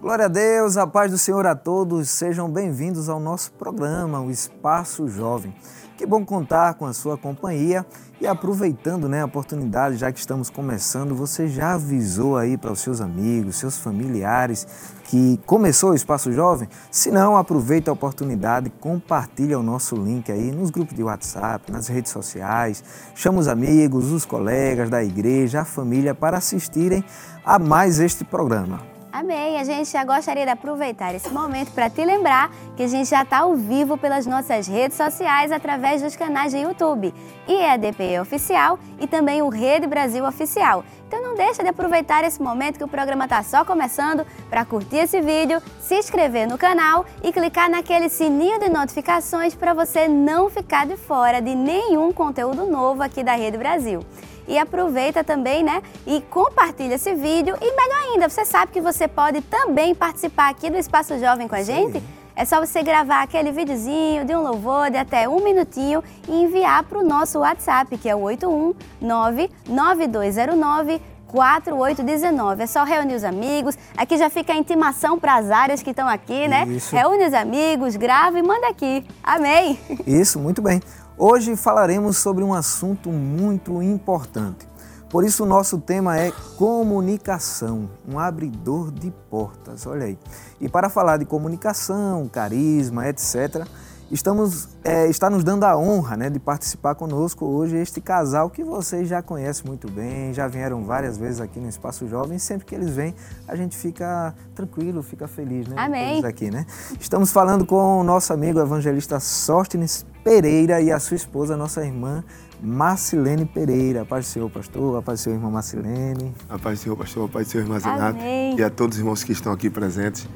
Glória a Deus, a paz do Senhor a todos. Sejam bem-vindos ao nosso programa, o Espaço Jovem. Que bom contar com a sua companhia e aproveitando né, a oportunidade, já que estamos começando, você já avisou aí para os seus amigos, seus familiares que começou o Espaço Jovem? Se não, aproveita a oportunidade, compartilha o nosso link aí nos grupos de WhatsApp, nas redes sociais, chama os amigos, os colegas da igreja, a família para assistirem a mais este programa. Amém. A gente já gostaria de aproveitar esse momento para te lembrar que a gente já está ao vivo pelas nossas redes sociais através dos canais de YouTube, IEDP Oficial e também o Rede Brasil Oficial. Então não deixa de aproveitar esse momento que o programa está só começando para curtir esse vídeo, se inscrever no canal e clicar naquele sininho de notificações para você não ficar de fora de nenhum conteúdo novo aqui da Rede Brasil e aproveita também, né? E compartilha esse vídeo. E melhor ainda, você sabe que você pode também participar aqui do Espaço Jovem com a gente? Sim. É só você gravar aquele videozinho de um louvor de até um minutinho e enviar para o nosso WhatsApp, que é o 8199209 4819. É só reunir os amigos. Aqui já fica a intimação para as áreas que estão aqui, né? Isso. Reúne os amigos, grava e manda aqui. Amém. Isso, muito bem. Hoje falaremos sobre um assunto muito importante. Por isso, o nosso tema é comunicação, um abridor de portas. Olha aí. E para falar de comunicação, carisma, etc., Estamos, é, está nos dando a honra né, de participar conosco hoje este casal que vocês já conhecem muito bem, já vieram várias vezes aqui no Espaço Jovem. Sempre que eles vêm, a gente fica tranquilo, fica feliz, né? Amém. Aqui, né? Estamos falando com o nosso amigo evangelista Sóstenes Pereira e a sua esposa, nossa irmã Marcilene Pereira. A paz do Senhor, pastor. A paz do Senhor, irmã Marcilene. A paz do Senhor, pastor. A paz do Senhor, irmã Zenato. E a todos os irmãos que estão aqui presentes.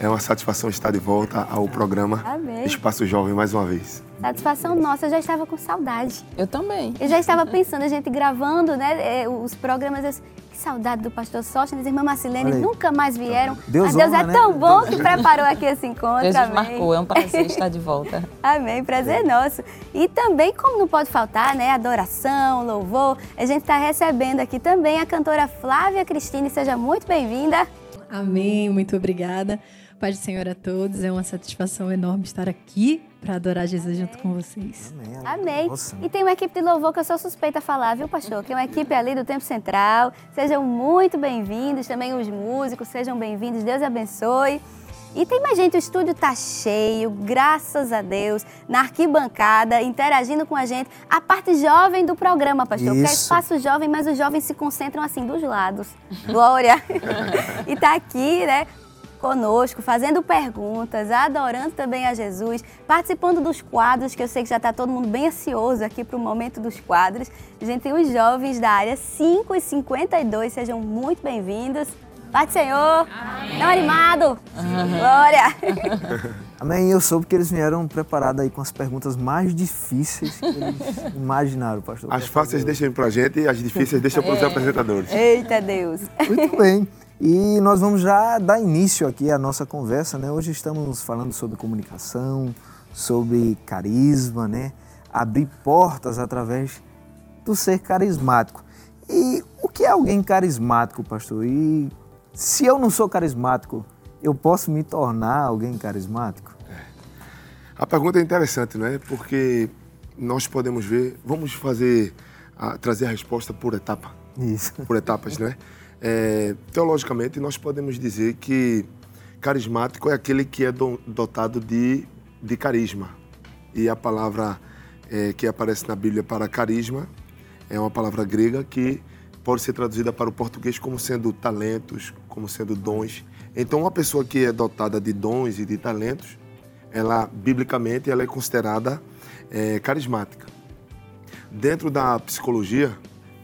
É uma satisfação estar de volta ao programa Amém. Espaço Jovem mais uma vez. Satisfação nossa, eu já estava com saudade. Eu também. Eu já estava pensando, a gente gravando né, é, os programas, eu, que saudade do pastor Sóstenes irmã Marcelene, nunca mais vieram. Deus Mas Deus honra, é né? tão bom que preparou aqui esse encontro. Deus Amém. marcou, é um prazer estar de volta. Amém, prazer nosso. E também, como não pode faltar, né, adoração, louvor, a gente está recebendo aqui também a cantora Flávia Cristine, seja muito bem-vinda. Amém, muito obrigada. Paz do Senhor a todos. É uma satisfação enorme estar aqui para adorar Jesus junto com vocês. Amém. Amém. E tem uma equipe de louvor que eu sou suspeita a falar, viu, pastor? Que é uma equipe ali do Tempo Central. Sejam muito bem-vindos, também os músicos, sejam bem-vindos. Deus abençoe. E tem mais gente, o estúdio tá cheio, graças a Deus, na arquibancada, interagindo com a gente. A parte jovem do programa, pastor, Isso. que é espaço jovem, mas os jovens se concentram assim dos lados. Glória! e tá aqui, né, conosco, fazendo perguntas, adorando também a Jesus, participando dos quadros, que eu sei que já está todo mundo bem ansioso aqui para o momento dos quadros. A gente tem os jovens da área 5 e 52, sejam muito bem-vindos. Do Senhor! Amém. Não animado! Uhum. Glória! Amém. Eu soube que eles vieram preparados aí com as perguntas mais difíceis que eles imaginaram, pastor. As fáceis deixam para a gente e as difíceis deixam para os é. apresentadores. Eita Deus! Muito bem. E nós vamos já dar início aqui à nossa conversa, né? Hoje estamos falando sobre comunicação, sobre carisma, né? Abrir portas através do ser carismático. E o que é alguém carismático, pastor? E se eu não sou carismático, eu posso me tornar alguém carismático? É. A pergunta é interessante, não é? Porque nós podemos ver, vamos fazer, a, trazer a resposta por etapa. Isso. Por etapas, não é? Teologicamente, nós podemos dizer que carismático é aquele que é dotado de, de carisma. E a palavra é, que aparece na Bíblia para carisma é uma palavra grega que pode ser traduzida para o português como sendo talentos, como sendo dons. Então, uma pessoa que é dotada de dons e de talentos, ela, biblicamente, ela é considerada é, carismática. Dentro da psicologia,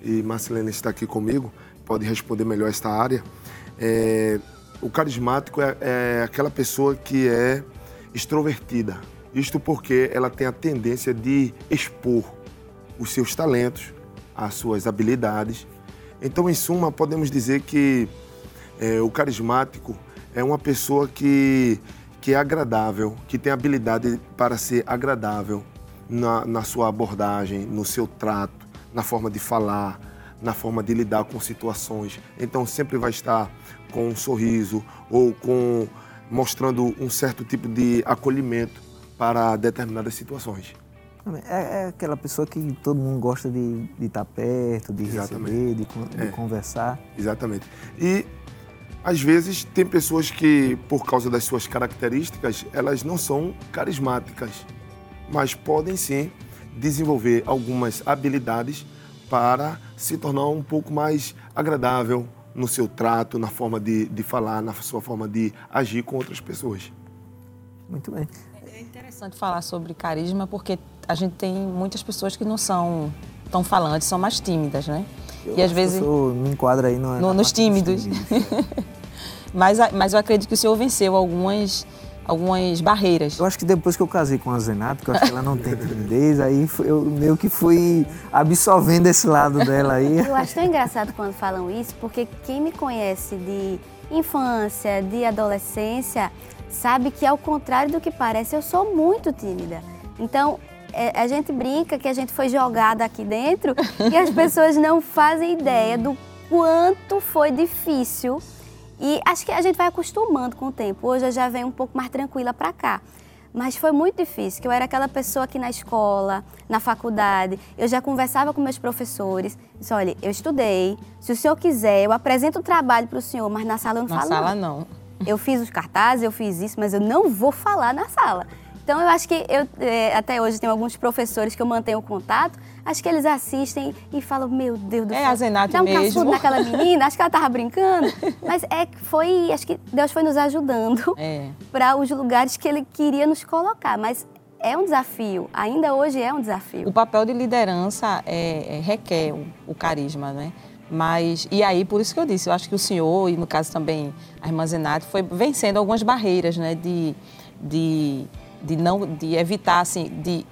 e Marcelene está aqui comigo, pode responder melhor esta área. É, o carismático é, é aquela pessoa que é extrovertida. Isto porque ela tem a tendência de expor os seus talentos, as suas habilidades. Então, em suma, podemos dizer que é, o carismático é uma pessoa que, que é agradável, que tem habilidade para ser agradável na, na sua abordagem, no seu trato, na forma de falar, na forma de lidar com situações. Então sempre vai estar com um sorriso ou com mostrando um certo tipo de acolhimento para determinadas situações. É, é aquela pessoa que todo mundo gosta de, de estar perto, de Exatamente. receber, de, de É. conversar. Exatamente. E às vezes tem pessoas que, por causa das suas características, elas não são carismáticas, mas podem sim desenvolver algumas habilidades para se tornar um pouco mais agradável no seu trato, na forma de, de falar, na sua forma de agir com outras pessoas. Muito bem. É interessante falar sobre carisma porque a gente tem muitas pessoas que não são tão falantes, são mais tímidas, né? Eu e às vezes. Eu sou, me enquadro aí no, No- nos parte dos tímidos. é. Mas, mas eu acredito que o senhor venceu algumas, algumas barreiras. Eu acho que depois que eu casei com a Zenato, que eu acho que ela não tem timidez, aí eu meio que fui absorvendo esse lado dela aí. Eu acho tão engraçado quando falam isso, porque quem me conhece de infância, de adolescência, sabe que ao contrário do que parece, eu sou muito tímida. Então, é, a gente brinca que a gente foi jogada aqui dentro e as pessoas não fazem ideia do quanto foi difícil. E acho que a gente vai acostumando com o tempo. Hoje eu já venho um pouco mais tranquila para cá. Mas foi muito difícil, que eu era aquela pessoa que na escola, na faculdade, eu já conversava com meus professores. Disse, olha, eu estudei, se o senhor quiser, eu apresento o trabalho para o senhor, mas na sala eu não Na falo sala, não. não. Eu fiz os cartazes, eu fiz isso, mas eu não vou falar na sala. Então eu acho que eu é, até hoje tenho alguns professores que eu mantenho contato, acho que eles assistem e falam, meu Deus do É céu. a Zenate dá um mesmo. naquela menina, acho que ela tava brincando. Mas é que foi, acho que Deus foi nos ajudando É. para os lugares que ele queria nos colocar. Mas é um desafio, ainda hoje é um desafio. O papel de liderança é, é, requer o, o carisma, né? Mas, e aí, por isso que eu disse, eu acho que o senhor, e no caso também a irmã Zenate, foi vencendo algumas barreiras, né? De, de, de não, de evitar, assim, de...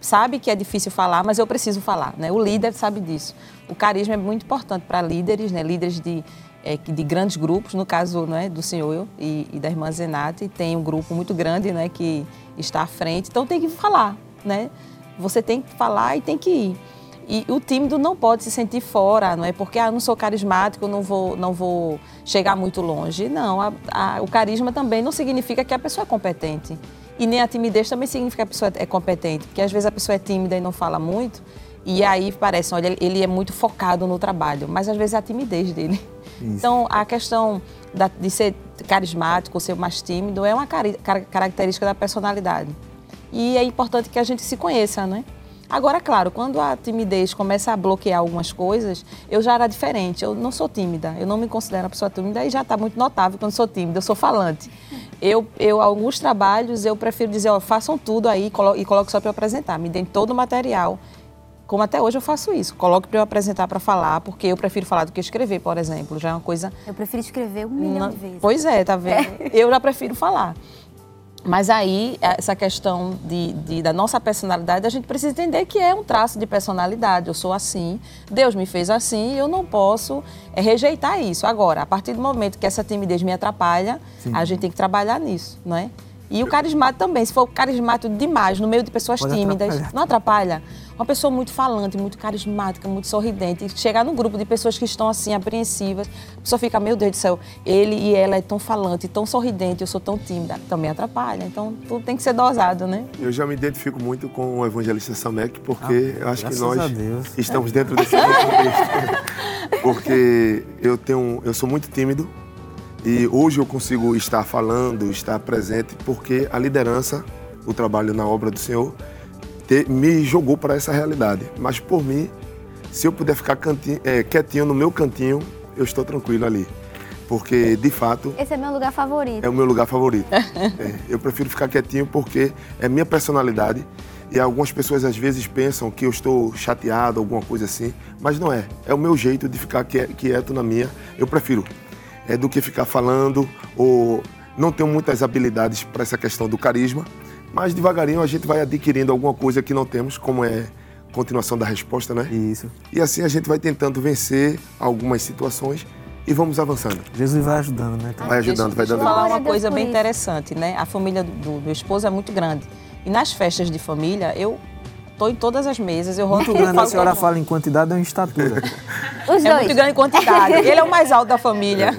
Sabe que é difícil falar, mas eu preciso falar, né? O líder sabe disso. O carisma é muito importante para líderes, né? Líderes de, é, de grandes grupos, no caso né, do senhor e, e da irmã Zenate, tem um grupo muito grande né, que está à frente, então tem que falar, né? Você tem que falar e tem que ir. E o tímido não pode se sentir fora, não é porque ah, não sou carismático, não vou, não vou chegar muito longe. Não, a- a- o carisma também não significa que a pessoa é competente. E nem a timidez também significa que a pessoa é competente, porque às vezes a pessoa é tímida e não fala muito, e aí parece, olha, ele é muito focado no trabalho, mas às vezes é a timidez dele. Então, a questão da- de ser carismático ser mais tímido é uma car- característica da personalidade. E é importante que a gente se conheça, né? Agora, claro, quando a timidez começa a bloquear algumas coisas, eu já era diferente. Eu não sou tímida, eu não me considero uma pessoa tímida e já está muito notável quando sou tímida, eu sou falante. Eu, eu alguns trabalhos, eu prefiro dizer, ó, façam tudo aí colo- e coloque só para eu apresentar. Me deem todo o material. Como até hoje eu faço isso. Coloque para eu apresentar para falar, porque eu prefiro falar do que escrever, por exemplo. Já é uma coisa Eu prefiro escrever um milhão não- de vezes. Pois é, tá vendo? Eu já prefiro falar. Mas aí, essa questão de, de- da nossa personalidade, a gente precisa entender que é um traço de personalidade. Eu sou assim, Deus me fez assim e eu não posso é, rejeitar isso. Agora, a partir do momento que essa timidez me atrapalha, a gente tem que trabalhar nisso, não é? E o carismático também, se for carismático demais, no meio de pessoas Pode tímidas, atrapalhar. não atrapalha? Uma pessoa muito falante, muito carismática, muito sorridente, chegar num grupo de pessoas que estão assim, apreensivas, a pessoa fica, meu Deus do céu, ele e ela é tão falante, tão sorridente, eu sou tão tímida, também atrapalha. Então, tudo tem que ser dosado, né? Eu já me identifico muito com o evangelista Samek, porque Ah, eu acho que nós estamos dentro desse contexto. Porque eu tenho, eu sou muito tímido e hoje eu consigo estar falando, estar presente, porque a liderança, o trabalho na obra do Senhor, te- me jogou para essa realidade. Mas por mim, se eu puder ficar canti- eh, quietinho no meu cantinho, eu estou tranquilo ali. Porque, de fato, Esse é meu lugar favorito. é o meu lugar favorito. É, eu prefiro ficar quietinho porque é minha personalidade. E algumas pessoas às vezes pensam que eu estou chateado, alguma coisa assim, mas não é. É o meu jeito de ficar quie- quieto na minha. Eu prefiro. É do que ficar falando ou não tenho muitas habilidades para essa questão do carisma, mas devagarinho a gente vai adquirindo alguma coisa que não temos, como é continuação da resposta, né? Isso. E assim a gente vai tentando vencer algumas situações e vamos avançando. Jesus vai ajudando, né? Vai ajudando, vai dando falar Glória a uma coisa bem interessante, né? A família do, do meu esposo é muito grande. E nas festas de família, eu estou em todas as mesas. Eu Muito grande, a senhora fala em quantidade ou em estatura? Os é dois. muito grande em quantidade. Ele é o mais alto da família.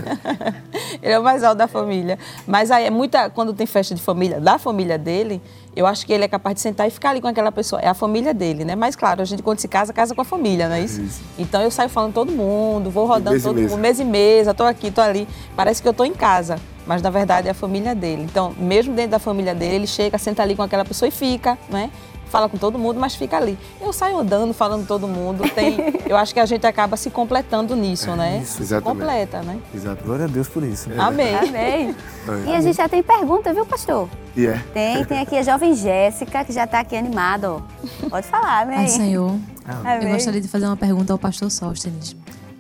Ele é o mais alto da família. Mas aí é muita. Quando tem festa de família, da família dele, eu acho que ele é capaz de sentar e ficar ali com aquela pessoa. É a família dele, né? Mas claro, a gente quando se casa, casa com a família, não é isso? isso. Então eu saio falando todo mundo, vou rodando todo mundo, mês e mês, estou aqui, estou ali. Parece que eu estou em casa. Mas na verdade é a família dele. Então, mesmo dentro da família dele, ele chega, senta ali com aquela pessoa e fica, né? Fala com todo mundo, mas fica ali. Eu saio andando, falando com todo mundo. Tem, eu acho que a gente acaba se completando nisso, é, né? Isso, exatamente. Completa, né? Exato. Glória a Deus por isso. É. Amém. Amém. É. E a gente já tem pergunta, viu, pastor? Yeah. Tem, tem aqui a jovem Jéssica, que já está aqui animada, ó. Pode falar, amém. Ai, Senhor. Amém. Eu gostaria de fazer uma pergunta ao pastor Sóstenes.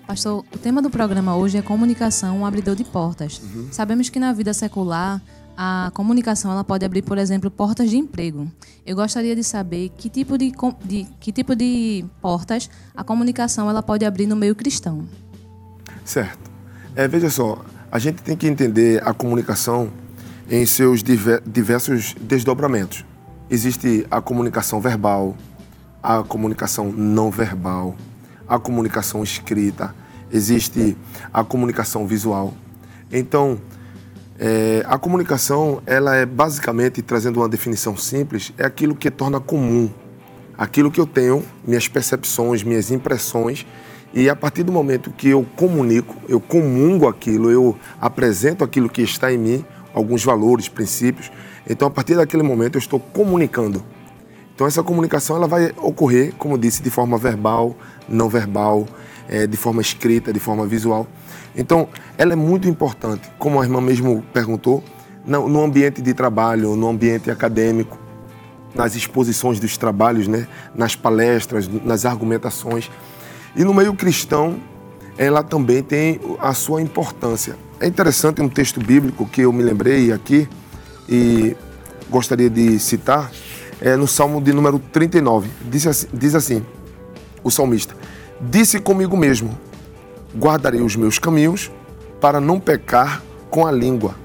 Pastor, o tema do programa hoje é comunicação, um abridor de portas. Uhum. Sabemos que na vida secular a comunicação ela pode abrir, por exemplo, portas de emprego. Eu gostaria de saber que tipo de, de, que tipo de portas a comunicação ela pode abrir no meio cristão. Certo. É, veja só, a gente tem que entender a comunicação em seus diversos desdobramentos. Existe a comunicação verbal, a comunicação não verbal, a comunicação escrita, existe a comunicação visual. Então, é, a comunicação, ela é basicamente, trazendo uma definição simples, é aquilo que torna comum, aquilo que eu tenho, minhas percepções, minhas impressões, e a partir do momento que eu comunico, eu comungo aquilo, eu apresento aquilo que está em mim, alguns valores, princípios, então a partir daquele momento eu estou comunicando. Então essa comunicação ela vai ocorrer, como disse, de forma verbal, não verbal, é, de forma escrita, de forma visual. Então, ela é muito importante, como a irmã mesmo perguntou, no ambiente de trabalho, no ambiente acadêmico, nas exposições dos trabalhos, né? nas palestras, nas argumentações. E no meio cristão, ela também tem a sua importância. É interessante um texto bíblico que eu me lembrei aqui e gostaria de citar, é no Salmo de número 39. Diz assim, diz assim o salmista: Disse comigo mesmo: guardarei os meus caminhos para não pecar com a língua,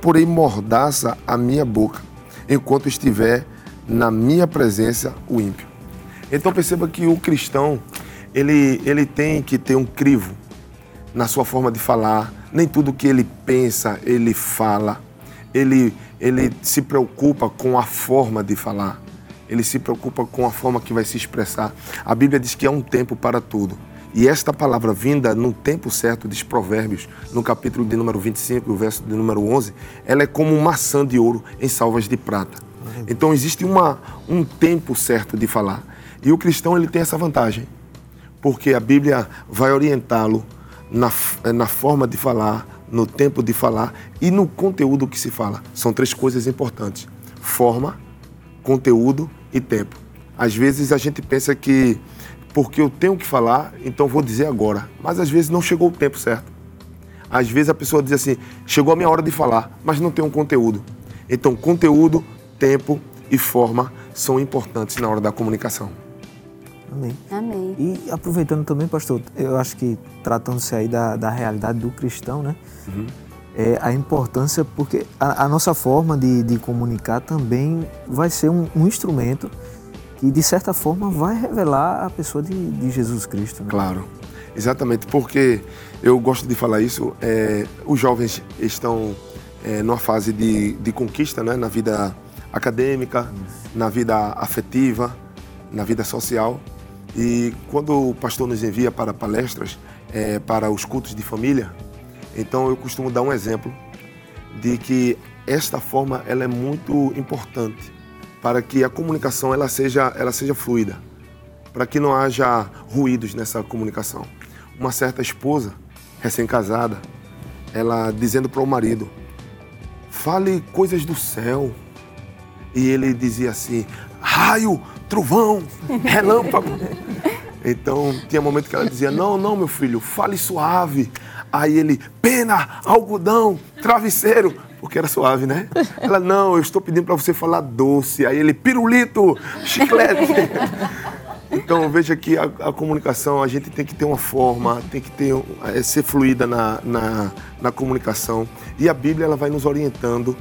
porém mordaça a minha boca, enquanto estiver na minha presença o ímpio. Então perceba que o cristão, ele, ele tem que ter um crivo na sua forma de falar, nem tudo que ele pensa, ele fala. Ele, ele se preocupa com a forma de falar. Ele se preocupa com a forma que vai se expressar. A Bíblia diz que há um tempo para tudo. E esta palavra vinda no tempo certo, diz Provérbios, no capítulo de número 25, o verso de número 11, ela é como uma maçã de ouro em salvas de prata. Então existe uma, um tempo certo de falar. E o cristão ele tem essa vantagem, porque a Bíblia vai orientá-lo na, na forma de falar, no tempo de falar e no conteúdo que se fala. São três coisas importantes: forma, conteúdo e tempo. Às vezes a gente pensa que porque eu tenho que falar, então vou dizer agora. Mas às vezes não chegou o tempo certo. Às vezes a pessoa diz assim: chegou a minha hora de falar, mas não tem um conteúdo. Então, conteúdo, tempo e forma são importantes na hora da comunicação. Amém. Amém. E aproveitando também, pastor, eu acho que tratando-se aí da, da realidade do cristão, né? Uhum. É, a importância, porque a, a nossa forma de, de, comunicar também vai ser um, um instrumento que de certa forma vai revelar a pessoa de, de Jesus Cristo. Né? Claro, exatamente, porque eu gosto de falar isso. É, os jovens estão é, numa fase de, de conquista, né, na vida acadêmica, isso. na vida afetiva, na vida social. E quando o pastor nos envia para palestras, é, para os cultos de família, então eu costumo dar um exemplo de que esta forma ela é muito importante para que a comunicação ela seja, ela seja fluida, para que não haja ruídos nessa comunicação. Uma certa esposa, recém-casada, ela dizendo para o marido: fale coisas do céu. E ele dizia assim: raio, trovão, relâmpago. Então tinha momento que ela dizia: não, não, meu filho, fale suave. Aí ele: pena, algodão, travesseiro porque era suave, né? Ela, não, eu estou pedindo para você falar doce. Aí ele, pirulito, chiclete. Então veja que a, a, comunicação, a gente tem que ter uma forma, tem que ter, é, ser fluida na, na, na, comunicação. E a Bíblia ela vai nos orientando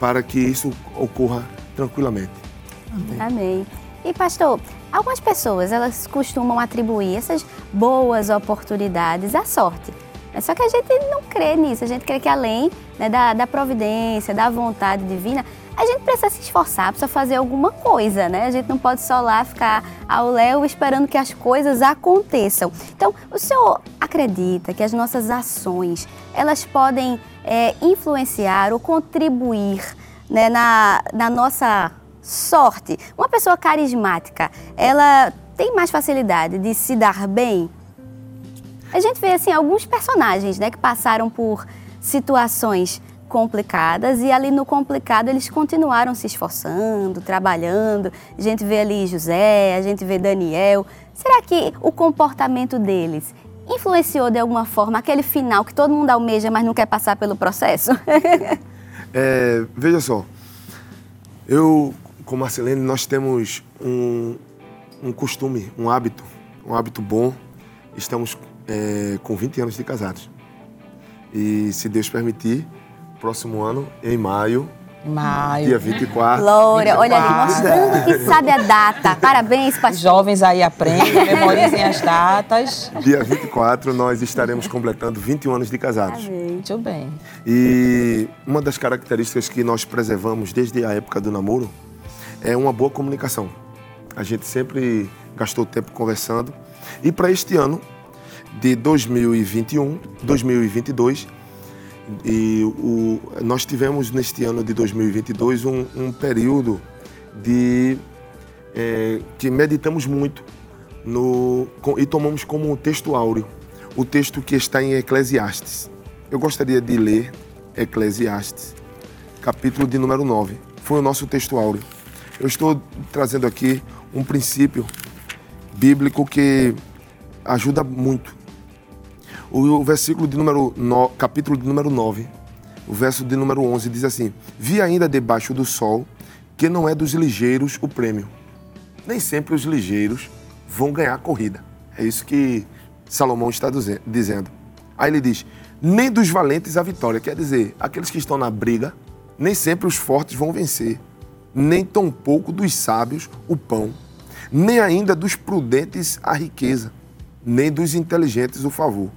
para que isso ocorra tranquilamente. Amém. Amém. E pastor, Algumas pessoas, elas costumam atribuir essas boas oportunidades à sorte. Só que a gente não crê nisso, a gente crê que além né, da, da providência, da vontade divina, a gente precisa se esforçar, precisa fazer alguma coisa, né? A gente não pode só lá ficar ao léu esperando que as coisas aconteçam. Então, o senhor acredita que as nossas ações, elas podem é, influenciar ou contribuir né, na, na nossa sorte? Uma pessoa carismática, ela tem mais facilidade de se dar bem? A gente vê, assim, alguns personagens, né, que passaram por situações complicadas e ali no complicado eles continuaram se esforçando, trabalhando. A gente vê ali José, a gente vê Daniel. Será que o comportamento deles influenciou de alguma forma aquele final que todo mundo almeja, mas não quer passar pelo processo? é, veja só, eu com Marcelene nós temos um, um costume, um hábito, um hábito bom. Estamos é, com 20 anos de casados. E se Deus permitir, próximo ano, em maio. Maio. Dia 24. Glória, olha ali, mostrando que sabe a data. Parabéns, pastor. Jovens aí aprendem, memorizem as datas. Dia 24, nós estaremos completando 21 anos de casados. Muito bem. E uma das características que nós preservamos desde a época do namoro é uma boa comunicação. A gente sempre gastou tempo conversando. E para este ano, de 2021, 2022, e o, nós tivemos neste ano de 2022 um, um período de é, que meditamos muito no, com, e tomamos como texto áureo o texto que está em Eclesiastes. Eu gostaria de ler Eclesiastes, capítulo de número 9. Foi o nosso texto áureo. Eu estou trazendo aqui um princípio bíblico que ajuda muito o versículo de número no, capítulo de número 9, o verso de número 11 diz assim: Vi ainda debaixo do sol que não é dos ligeiros o prêmio. Nem sempre os ligeiros vão ganhar a corrida. É isso que Salomão está dizendo. Aí ele diz: nem dos valentes a vitória. Quer dizer, aqueles que estão na briga, nem sempre os fortes vão vencer. Nem tampouco dos sábios o pão. Nem ainda dos prudentes a riqueza. Nem dos inteligentes o favor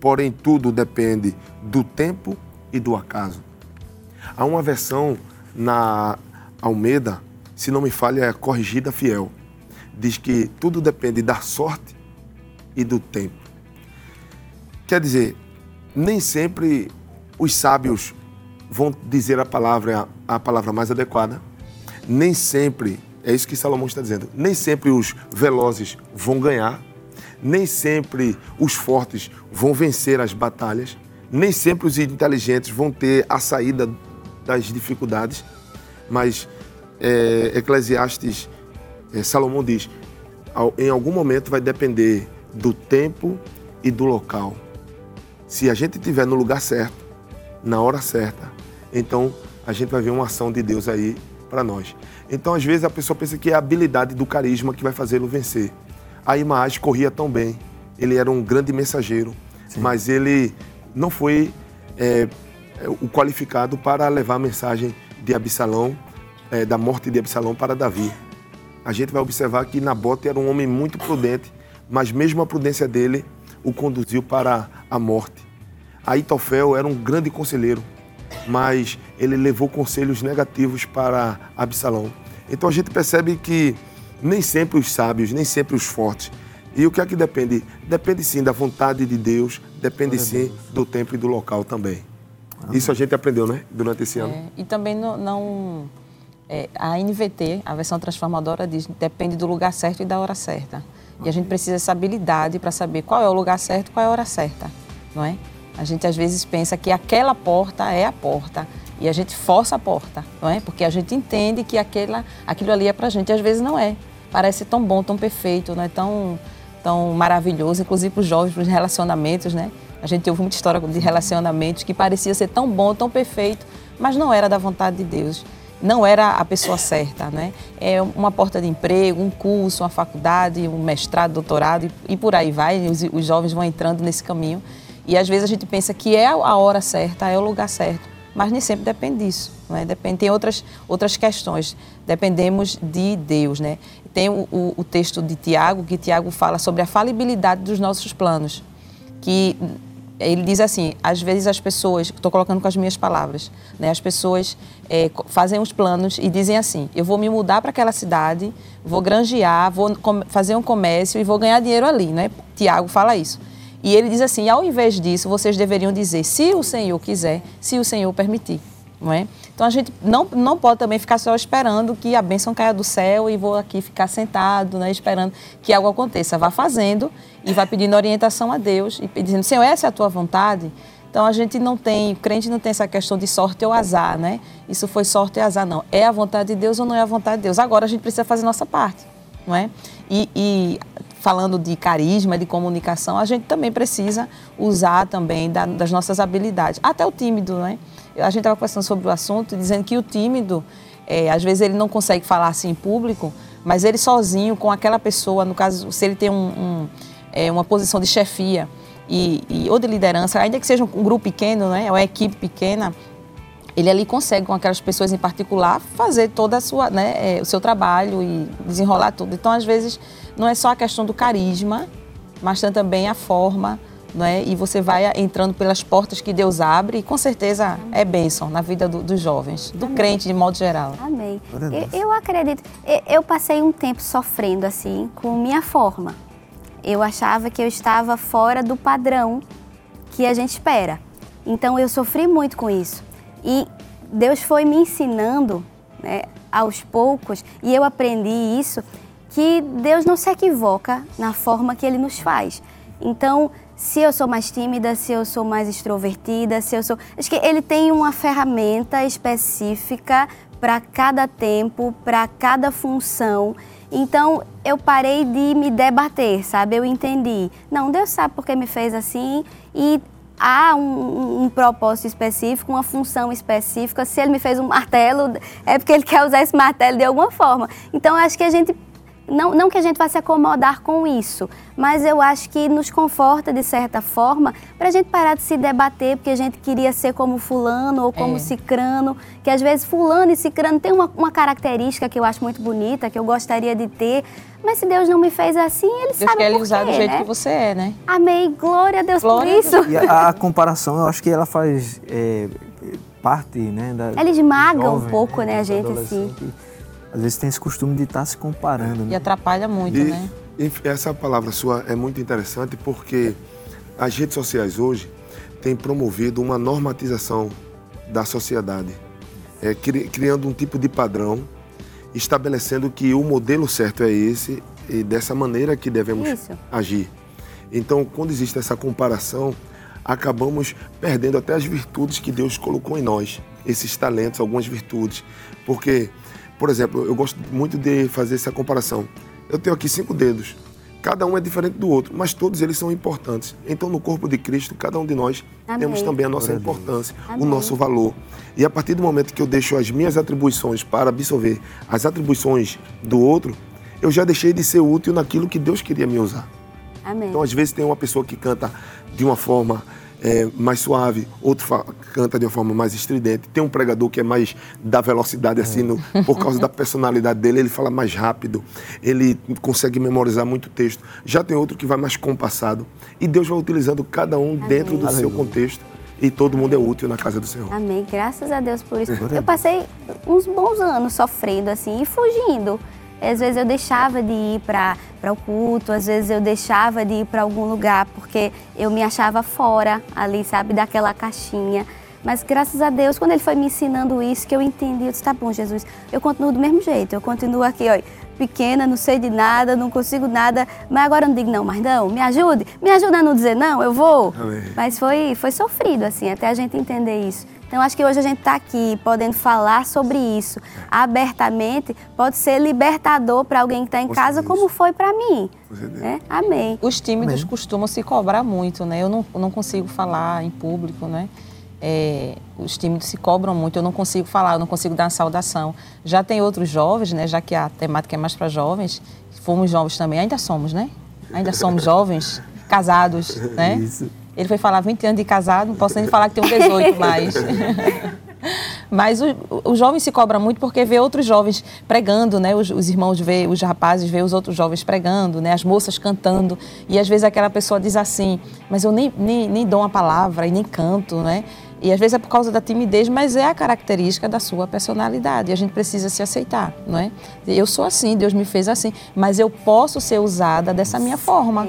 porém tudo depende do tempo e do acaso. Há uma versão na Almeida, se não me falha, é corrigida fiel. Diz que tudo depende da sorte e do tempo. Quer dizer, nem sempre os sábios vão dizer a palavra a palavra mais adequada. Nem sempre, é isso que Salomão está dizendo, nem sempre os velozes vão ganhar nem sempre os fortes vão vencer as batalhas, nem sempre os inteligentes vão ter a saída das dificuldades, mas é, Eclesiastes, é, Salomão diz, em algum momento vai depender do tempo e do local. Se a gente estiver no lugar certo, na hora certa, então a gente vai ver uma ação de Deus aí para nós. Então, às vezes, a pessoa pensa que é a habilidade do carisma que vai fazê-lo vencer. A imagem corria tão bem, ele era um grande mensageiro, Sim. mas ele não foi é, o qualificado para levar a mensagem de Absalão, é, da morte de Absalão para Davi. A gente vai observar que Nabote era um homem muito prudente, mas mesmo a prudência dele o conduziu para a morte. Aitofel era um grande conselheiro, mas ele levou conselhos negativos para Absalão. Então a gente percebe que nem sempre os sábios, nem sempre os fortes. E o que é que depende? Depende sim da vontade de Deus, depende sim do tempo e do local também. Amém. Isso a gente aprendeu, né? Durante esse ano. É, e também não. não é, a NVT, a versão transformadora, diz depende do lugar certo e da hora certa. E a gente precisa dessa habilidade para saber qual é o lugar certo qual é a hora certa, não é? A gente às vezes pensa que aquela porta é a porta e a gente força a porta, não é? Porque a gente entende que aquela, aquilo ali é para a gente, e às vezes não é. Parece tão bom, tão perfeito, não é tão, tão maravilhoso, inclusive para os jovens, para os relacionamentos, né? A gente ouve muita história de relacionamentos que parecia ser tão bom, tão perfeito, mas não era da vontade de Deus. Não era a pessoa certa, né? É uma porta de emprego, um curso, uma faculdade, um mestrado, doutorado e, por aí vai. Os, os jovens vão entrando nesse caminho. E às vezes a gente pensa que é a hora certa, é o lugar certo mas nem sempre depende disso. Né? Depende, tem outras, outras questões. Dependemos de Deus. Né? Tem o, o, o texto de Tiago, que Tiago fala sobre a falibilidade dos nossos planos. Que ele diz assim: às vezes as pessoas, estou colocando com as minhas palavras, né, as pessoas é, fazem os planos e dizem assim: eu vou me mudar para aquela cidade, vou granjear, vou fazer um comércio e vou ganhar dinheiro ali. Né? Tiago fala isso. E ele diz assim: ao invés disso, vocês deveriam dizer, se o Senhor quiser, se o Senhor permitir. Não é? Então a gente não, não pode também ficar só esperando que a bênção caia do céu e vou aqui ficar sentado, né, esperando que algo aconteça. Vá fazendo e vai pedindo orientação a Deus e dizendo, Senhor, essa é a tua vontade? Então a gente não tem, o crente não tem essa questão de sorte ou azar, né? Isso foi sorte ou azar, não. É a vontade de Deus ou não é a vontade de Deus? Agora a gente precisa fazer nossa parte, não é? E, e falando de carisma, de comunicação, a gente também precisa usar também da, das nossas habilidades. Até o tímido, né? A gente estava conversando sobre o assunto, dizendo que o tímido, é, às vezes ele não consegue falar assim em público, mas ele sozinho, com aquela pessoa, no caso, se ele tem um, um, é, uma posição de chefia e, e, ou de liderança, ainda que seja um grupo pequeno, né, uma equipe pequena, ele ali consegue, com aquelas pessoas em particular, fazer toda a sua, né, é, o seu trabalho e desenrolar tudo. Então, às vezes, não é só a questão do carisma, mas também a forma né? E você vai entrando pelas portas que Deus abre e com certeza é bênção na vida do, dos jovens, do Amém. crente de modo geral. Amém. Eu, eu acredito. Eu passei um tempo sofrendo assim com minha forma. Eu achava que eu estava fora do padrão que a gente espera. Então eu sofri muito com isso. E Deus foi me ensinando né, aos poucos, e eu aprendi isso, que Deus não se equivoca na forma que Ele nos faz. Então, se eu sou mais tímida, se eu sou mais extrovertida, se eu sou. Acho que ele tem uma ferramenta específica para cada tempo, para cada função. Então eu parei de me debater, sabe? Eu entendi. Não, Deus sabe porque me fez assim e há um, um, propósito específico, uma função específica. Se ele me fez um martelo, é porque ele quer usar esse martelo de alguma forma. Então acho que a gente não, não que a gente vá se acomodar com isso, mas eu acho que nos conforta de certa forma para a gente parar de se debater porque a gente queria ser como fulano ou como é. cicrano, que às vezes fulano e cicrano tem uma, uma característica que eu acho muito bonita, que eu gostaria de ter, mas se Deus não me fez assim, Ele Deus sabe quer por quê, usar do jeito né? que você é, né? Amém, glória a Deus glória por isso. E a, a, comparação, eu acho que ela faz é, parte, né? Da, ela esmaga um pouco, né, né a gente assim às vezes tem esse costume de estar tá se comparando. E né? atrapalha muito, e, né? Essa palavra sua é muito interessante porque as redes sociais hoje têm promovido uma normatização da sociedade, é, criando um tipo de padrão, estabelecendo que o modelo certo é esse e dessa maneira que devemos Isso. agir. Então, quando existe essa comparação, acabamos perdendo até as virtudes que Deus colocou em nós, esses talentos, algumas virtudes, porque por exemplo, eu gosto muito de fazer essa comparação. Eu tenho aqui cinco dedos. Cada um é diferente do outro, mas todos eles são importantes. Então, no corpo de Cristo, cada um de nós Amém. temos também a nossa importância, Amém. o nosso valor. E a partir do momento que eu deixo as minhas atribuições para absorver as atribuições do outro, eu já deixei de ser útil naquilo que Deus queria me usar. Amém. Então, às vezes, tem uma pessoa que canta de uma forma é, mais suave, outro canta de uma forma mais estridente. Tem um pregador que é mais da velocidade, assim, no, por causa da personalidade dele, ele fala mais rápido, ele consegue memorizar muito texto. Já tem outro que vai mais compassado. E Deus vai utilizando cada um Amém. dentro do Aleluia. seu contexto. E todo mundo é útil na casa do Senhor. Amém. Graças a Deus por isso. Eu passei uns bons anos sofrendo assim e fugindo às vezes eu deixava de ir para o culto, às vezes eu deixava de ir para algum lugar porque eu me achava fora ali, sabe, daquela caixinha. Mas graças a Deus, quando ele foi me ensinando isso, que eu entendi, eu disse, tá bom, Jesus, eu continuo do mesmo jeito, eu continuo aqui, ó, pequena, não sei de nada, não consigo nada, mas agora eu não digo não, mas não, me ajude, me ajuda a não dizer não, eu vou. Amém. Mas foi, foi sofrido, assim, até a gente entender isso. Então, acho que hoje a gente está aqui podendo falar sobre isso abertamente, pode ser libertador para alguém que está em casa, como foi para mim. Né? Amém. Os tímidos Amém. costumam se cobrar muito, né? Eu não, não consigo falar em público, né? É, os tímidos se cobram muito, eu não consigo falar, eu não consigo dar uma saudação. Já tem outros jovens, né? Já que a temática é mais para jovens, fomos jovens também, ainda somos, né? Ainda somos jovens, casados, né? Isso. Ele foi falar 20 anos de casado, não posso nem falar que tem um 18 mais. Mas o, o jovem se cobra muito porque vê outros jovens pregando, né? Os, os, irmãos vê, os rapazes vê os outros jovens pregando, né? As moças cantando. E às vezes aquela pessoa diz assim, mas eu nem, nem, nem dou uma palavra e nem canto, né? E às vezes é por causa da timidez, mas é a característica da sua personalidade. E a gente precisa se aceitar, não é? Eu sou assim, Deus me fez assim, mas eu posso ser usada dessa minha forma.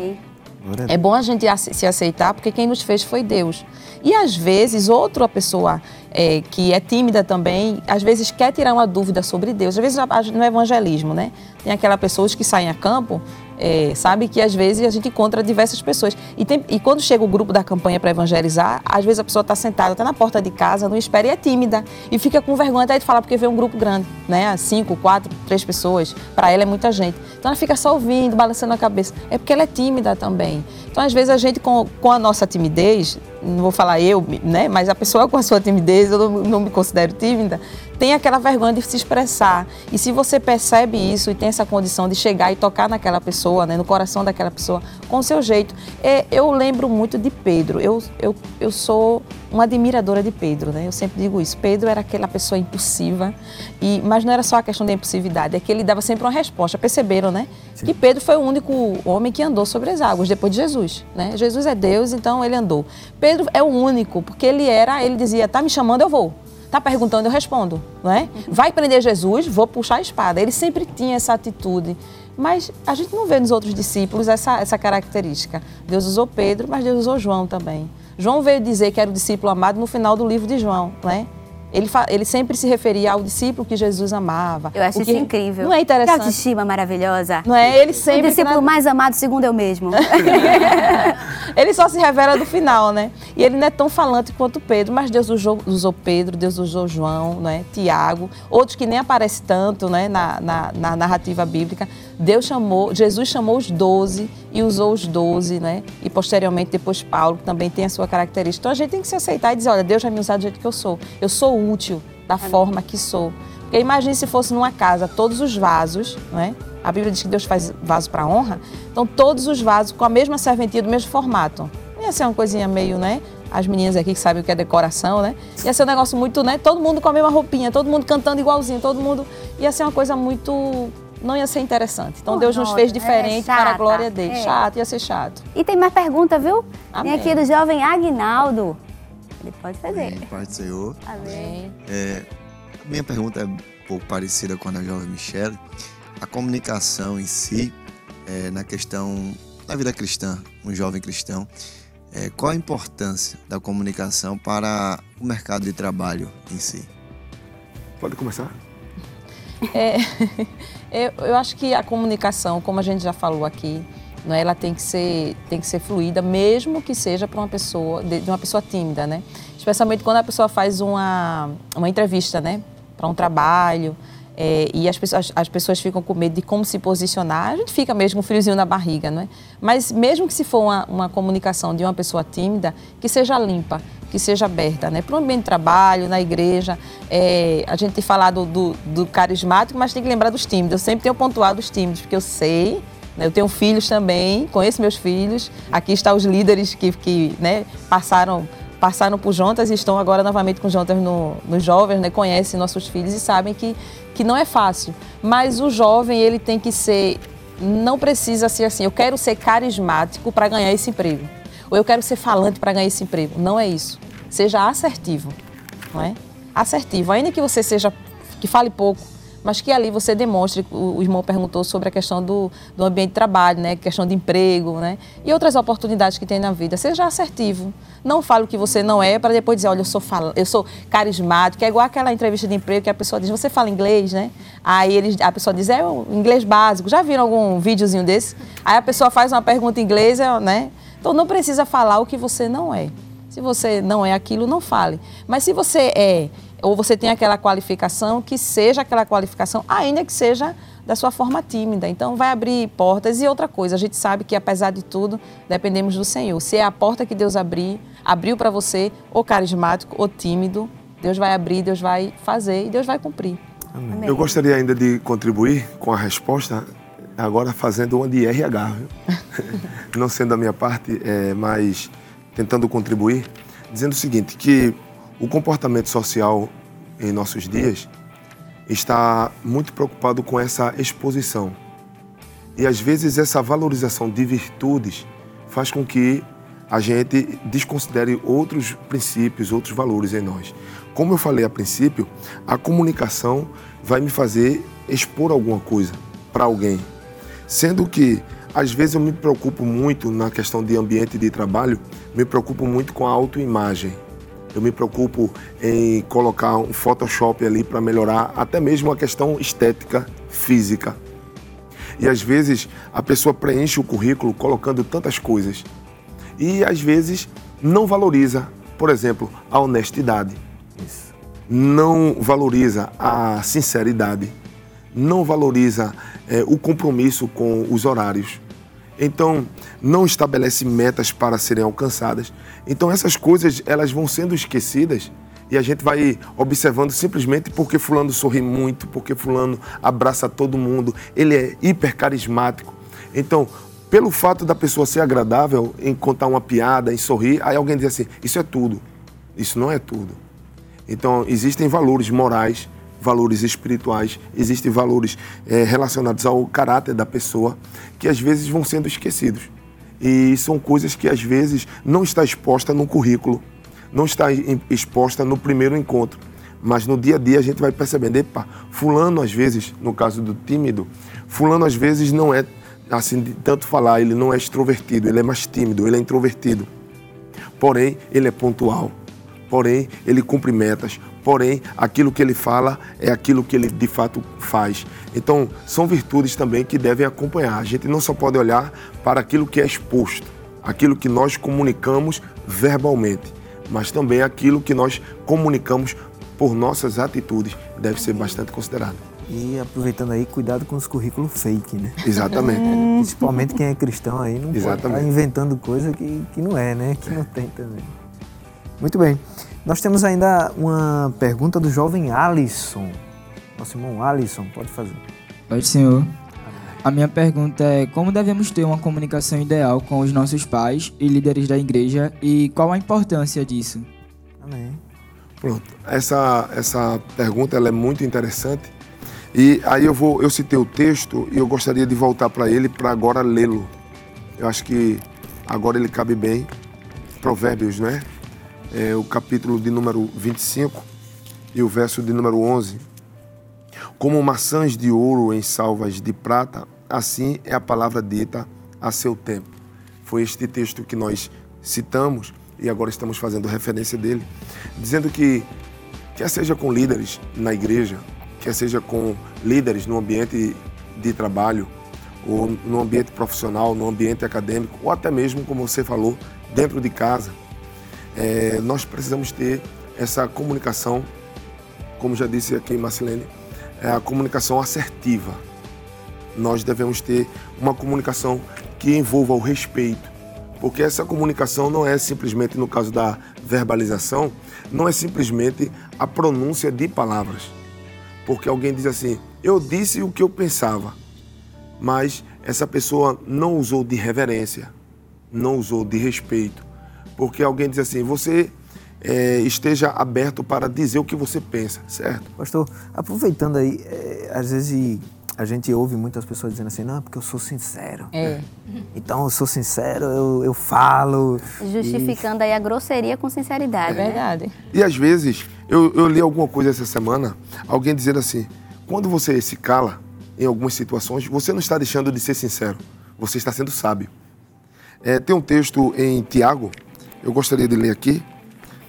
É bom a gente se aceitar, porque quem nos fez foi Deus. E às vezes, outra pessoa é, que é tímida também, às vezes quer tirar uma dúvida sobre Deus. Às vezes no evangelismo, né? Tem aquelas pessoas que saem a campo é, sabe que às vezes a gente encontra diversas pessoas. E, tem, e quando chega o grupo da campanha para evangelizar, às vezes a pessoa está sentada, está na porta de casa, não espera e é tímida. E fica com vergonha até de falar porque vê um grupo grande, né? Cinco, quatro, três pessoas. Para ela é muita gente. Então ela fica só ouvindo, balançando a cabeça. É porque ela é tímida também. Então às vezes a gente, com, com a nossa timidez, não vou falar eu, né? Mas a pessoa com a sua timidez, eu não, não me considero tímida, tem aquela vergonha de se expressar. E se você percebe isso e tem essa condição de chegar e tocar naquela pessoa, né, no coração daquela pessoa, com o seu jeito. É, eu lembro muito de Pedro. Eu, eu, eu sou uma admiradora de Pedro, né? Eu sempre digo isso. Pedro era aquela pessoa impulsiva, e, mas não era só a questão da impulsividade, é que ele dava sempre uma resposta. Perceberam, né? Sim. Que Pedro foi o único homem que andou sobre as águas depois de Jesus, né? Jesus é Deus, então ele andou. Pedro é o único, porque ele era, ele dizia, tá me chamando, eu vou. Está perguntando, eu respondo, não é? Vai prender Jesus, vou puxar a espada. Ele sempre tinha essa atitude. Mas a gente não vê nos outros discípulos essa, essa característica. Deus usou Pedro, mas Deus usou João também. João veio dizer que era o discípulo amado no final do livro de João, né? Ele, ele sempre se referia ao discípulo que Jesus amava. Eu acho que, isso incrível. Não é interessante? Que autoestima maravilhosa. Não é? Ele sempre... O discípulo mais amado segundo eu mesmo. ele só se revela no final, né? E ele não é tão falante quanto Pedro, mas Deus usou, usou Pedro, Deus usou João, né? Tiago, outros que nem aparecem tanto né? na, na, na narrativa bíblica. Deus chamou, Jesus chamou os doze e usou os doze, né? E posteriormente depois Paulo, que também tem a sua característica. Então a gente tem que se aceitar e dizer, olha, Deus vai me usar do jeito que eu sou. Eu sou útil da forma que sou. Porque imagine se fosse numa casa todos os vasos, né? A Bíblia diz que Deus faz vaso para honra. Então todos os vasos com a mesma serventia, do mesmo formato. Ia ser uma coisinha meio, né? As meninas aqui que sabem o que é decoração, né? Ia ser um negócio muito, né? Todo mundo com a mesma roupinha, todo mundo cantando igualzinho, todo mundo. Ia ser uma coisa muito não ia ser interessante. Então Deus nos fez diferente é para a glória dele. É. Chato, ia ser chato. E tem mais pergunta, viu? Amém. Tem aqui do jovem Agnaldo. Ele pode fazer. Amém, Pai do Senhor. Amém. É, minha pergunta é um pouco parecida com a da jovem Michelle. A comunicação em si, é, na questão da vida cristã, um jovem cristão, é, qual a importância da comunicação para o mercado de trabalho em si? Pode começar. É, eu, eu, acho que a comunicação, como a gente já falou aqui, né, ela tem que ser tem que ser fluida, mesmo que seja para uma pessoa de, uma pessoa tímida, né? Especialmente quando a pessoa faz uma uma entrevista, né, para um trabalho. É, e as pessoas, as pessoas ficam com medo de como se posicionar, a gente fica mesmo um friozinho na barriga, não é? Mas mesmo que se for uma, uma comunicação de uma pessoa tímida, que seja limpa, que seja aberta, né? Para o ambiente de trabalho, na igreja. É, a gente tem falado do, do, carismático, mas tem que lembrar dos tímidos. Eu sempre tenho pontuado os tímidos, porque eu sei? Eu tenho filhos também, conheço meus filhos. Aqui estão os líderes que, que né, passaram passaram por juntas e estão agora novamente com juntas no, nos jovens, né? conhecem nossos filhos e sabem que, que não é fácil. Mas o jovem, ele tem que ser, não precisa ser assim, eu quero ser carismático para ganhar esse emprego ou eu quero ser falante para ganhar esse emprego. Não é isso. Seja assertivo, não é? Assertivo, ainda que você seja que fale pouco, mas que ali você demonstre, o, irmão perguntou sobre a questão do, do ambiente de trabalho, né, questão de emprego, né, e outras oportunidades que tem na vida. Seja assertivo. Não fale o que você não é para depois dizer, olha, eu sou, fal... eu sou carismático. É igual aquela entrevista de emprego que a pessoa diz, você fala inglês, né? Aí ele, a pessoa diz, é o inglês básico. Já viram algum videozinho desse? Aí a pessoa faz uma pergunta em inglês, né? Então não precisa falar o que você não é. Se você não é aquilo, não fale. Mas se você é, ou você tem aquela qualificação, que seja aquela qualificação, ainda que seja da sua forma tímida. Então vai abrir portas. E outra coisa, a gente sabe que apesar de tudo, dependemos do Senhor. Se é a porta que Deus abrir, abriu para você, ou carismático, ou tímido, Deus vai abrir, Deus vai fazer e Deus vai cumprir. Amém. Eu gostaria ainda de contribuir com a resposta agora fazendo uma de RH, não sendo a minha parte, é, mas tentando contribuir, dizendo o seguinte, que o comportamento social em nossos dias está muito preocupado com essa exposição. E às vezes essa valorização de virtudes faz com que a gente desconsidere outros princípios, outros valores em nós. Como eu falei a princípio, a comunicação vai me fazer expor alguma coisa para alguém. Sendo que às vezes eu me preocupo muito na questão de ambiente de trabalho, me preocupo muito com a autoimagem. Eu me preocupo em colocar um Photoshop ali para melhorar até mesmo a questão estética física. E às vezes a pessoa preenche o currículo colocando tantas coisas. E às vezes não valoriza, por exemplo, a honestidade. Isso. Não valoriza a sinceridade. Não valoriza é, o compromisso com os horários. Então, não estabelece metas para serem alcançadas. Então, essas coisas elas vão sendo esquecidas e a gente vai observando simplesmente porque fulano sorri muito, porque fulano abraça todo mundo, ele é hiper carismático. Então, pelo fato da pessoa ser agradável em contar uma piada, em sorrir, aí alguém diz assim: "Isso é tudo". Isso não é tudo. Então, existem valores morais valores espirituais, existem valores é, relacionados ao caráter da pessoa que às vezes vão sendo esquecidos. E são coisas que às vezes não está exposta no currículo, não está exposta no primeiro encontro. Mas no dia a dia a gente vai percebendo, epa, fulano às vezes, no caso do tímido, fulano às vezes não é assim de tanto falar, ele não é extrovertido, ele é mais tímido, ele é introvertido. Porém, ele é pontual. Porém, ele cumpre metas porém aquilo que ele fala é aquilo que ele de fato faz. Então, são virtudes também que devem acompanhar. A gente não só pode olhar para aquilo que é exposto, aquilo que nós comunicamos verbalmente, mas também aquilo que nós comunicamos por nossas atitudes deve ser bastante considerado. E aproveitando aí, cuidado com os currículos fake, né? Exatamente. Principalmente quem é cristão aí não Exatamente. pode estar inventando coisa que, que não é, né? Que não tem também. Muito bem. Nós temos ainda uma pergunta do jovem Alisson. Nosso irmão Alisson, pode fazer. Pode, senhor. A minha pergunta é como devemos ter uma comunicação ideal com os nossos pais e líderes da igreja e qual a importância disso? Amém. Pronto. Essa, essa pergunta ela é muito interessante. E aí eu vou eu citei o texto e eu gostaria de voltar para ele para agora lê-lo. Eu acho que agora ele cabe bem. Provérbios, não é? É, o capítulo de número 25 e o verso de número 11. Como maçãs de ouro em salvas de prata, assim é a palavra dita a seu tempo. Foi este texto que nós citamos e agora estamos fazendo referência dele, dizendo que, quer seja com líderes na igreja, quer seja com líderes no ambiente de trabalho, ou no ambiente profissional, no ambiente acadêmico, ou até mesmo, como você falou, dentro de casa, é, nós precisamos ter essa comunicação, como já disse aqui Marcelene, é a comunicação assertiva. Nós devemos ter uma comunicação que envolva o respeito, porque essa comunicação não é simplesmente, no caso da verbalização, não é simplesmente a pronúncia de palavras. Porque alguém diz assim, eu disse o que eu pensava, mas essa pessoa não usou de reverência, não usou de respeito, porque alguém diz assim, você é, esteja aberto para dizer o que você pensa, certo? Pastor, aproveitando aí, é, às vezes a gente ouve muitas pessoas dizendo assim, não, porque eu sou sincero. É. Então, eu sou sincero, eu, eu falo. Justificando e... aí a grosseria com sinceridade. É verdade. Né? E às vezes, eu, eu li alguma coisa essa semana, alguém dizendo assim, quando você se cala em algumas situações, você não está deixando de ser sincero, você está sendo sábio. É, tem um texto em Tiago, eu gostaria de ler aqui,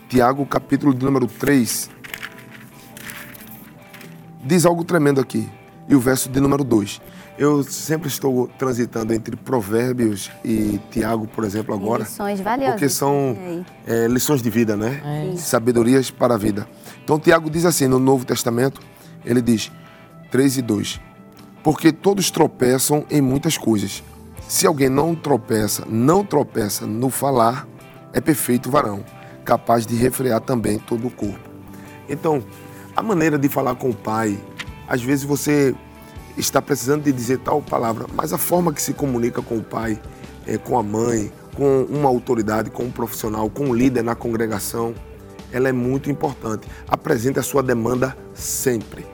Tiago, capítulo de número 3. Diz algo tremendo aqui, e o verso de número 2. Eu sempre estou transitando entre Provérbios e Tiago, por exemplo, agora. Lições valiosas. Porque são é, lições de vida, né? É. Sabedorias para a vida. Então, Tiago diz assim, no Novo Testamento, ele diz, 3 e 2. Porque todos tropeçam em muitas coisas. Se alguém não tropeça, não tropeça no falar, é perfeito varão, capaz de refrear também todo o corpo. Então, a maneira de falar com o pai, às vezes você está precisando de dizer tal palavra, mas a forma que se comunica com o pai, é, com a mãe, com uma autoridade, com um profissional, com um líder na congregação, ela é muito importante. Apresente a sua demanda sempre.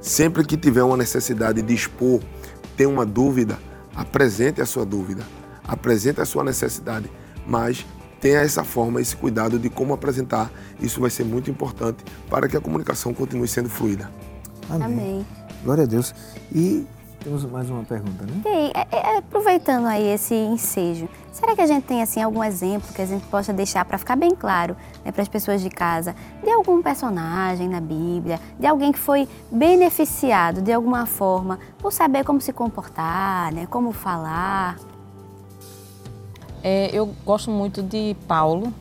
Sempre que tiver uma necessidade de expor, ter uma dúvida, apresente a sua dúvida, apresente a sua necessidade, mas tenha essa forma, esse cuidado de como apresentar. Isso vai ser muito importante para que a comunicação continue sendo fluida. Amém. Amém. Glória a Deus. E temos mais uma pergunta, né? E aí, é, é, aproveitando aí esse ensejo, será que a gente tem assim algum exemplo que a gente possa deixar para ficar bem claro né, para as pessoas de casa de algum personagem na Bíblia, de alguém que foi beneficiado de alguma forma por saber como se comportar, né, como falar? É, eu gosto muito de Paulo.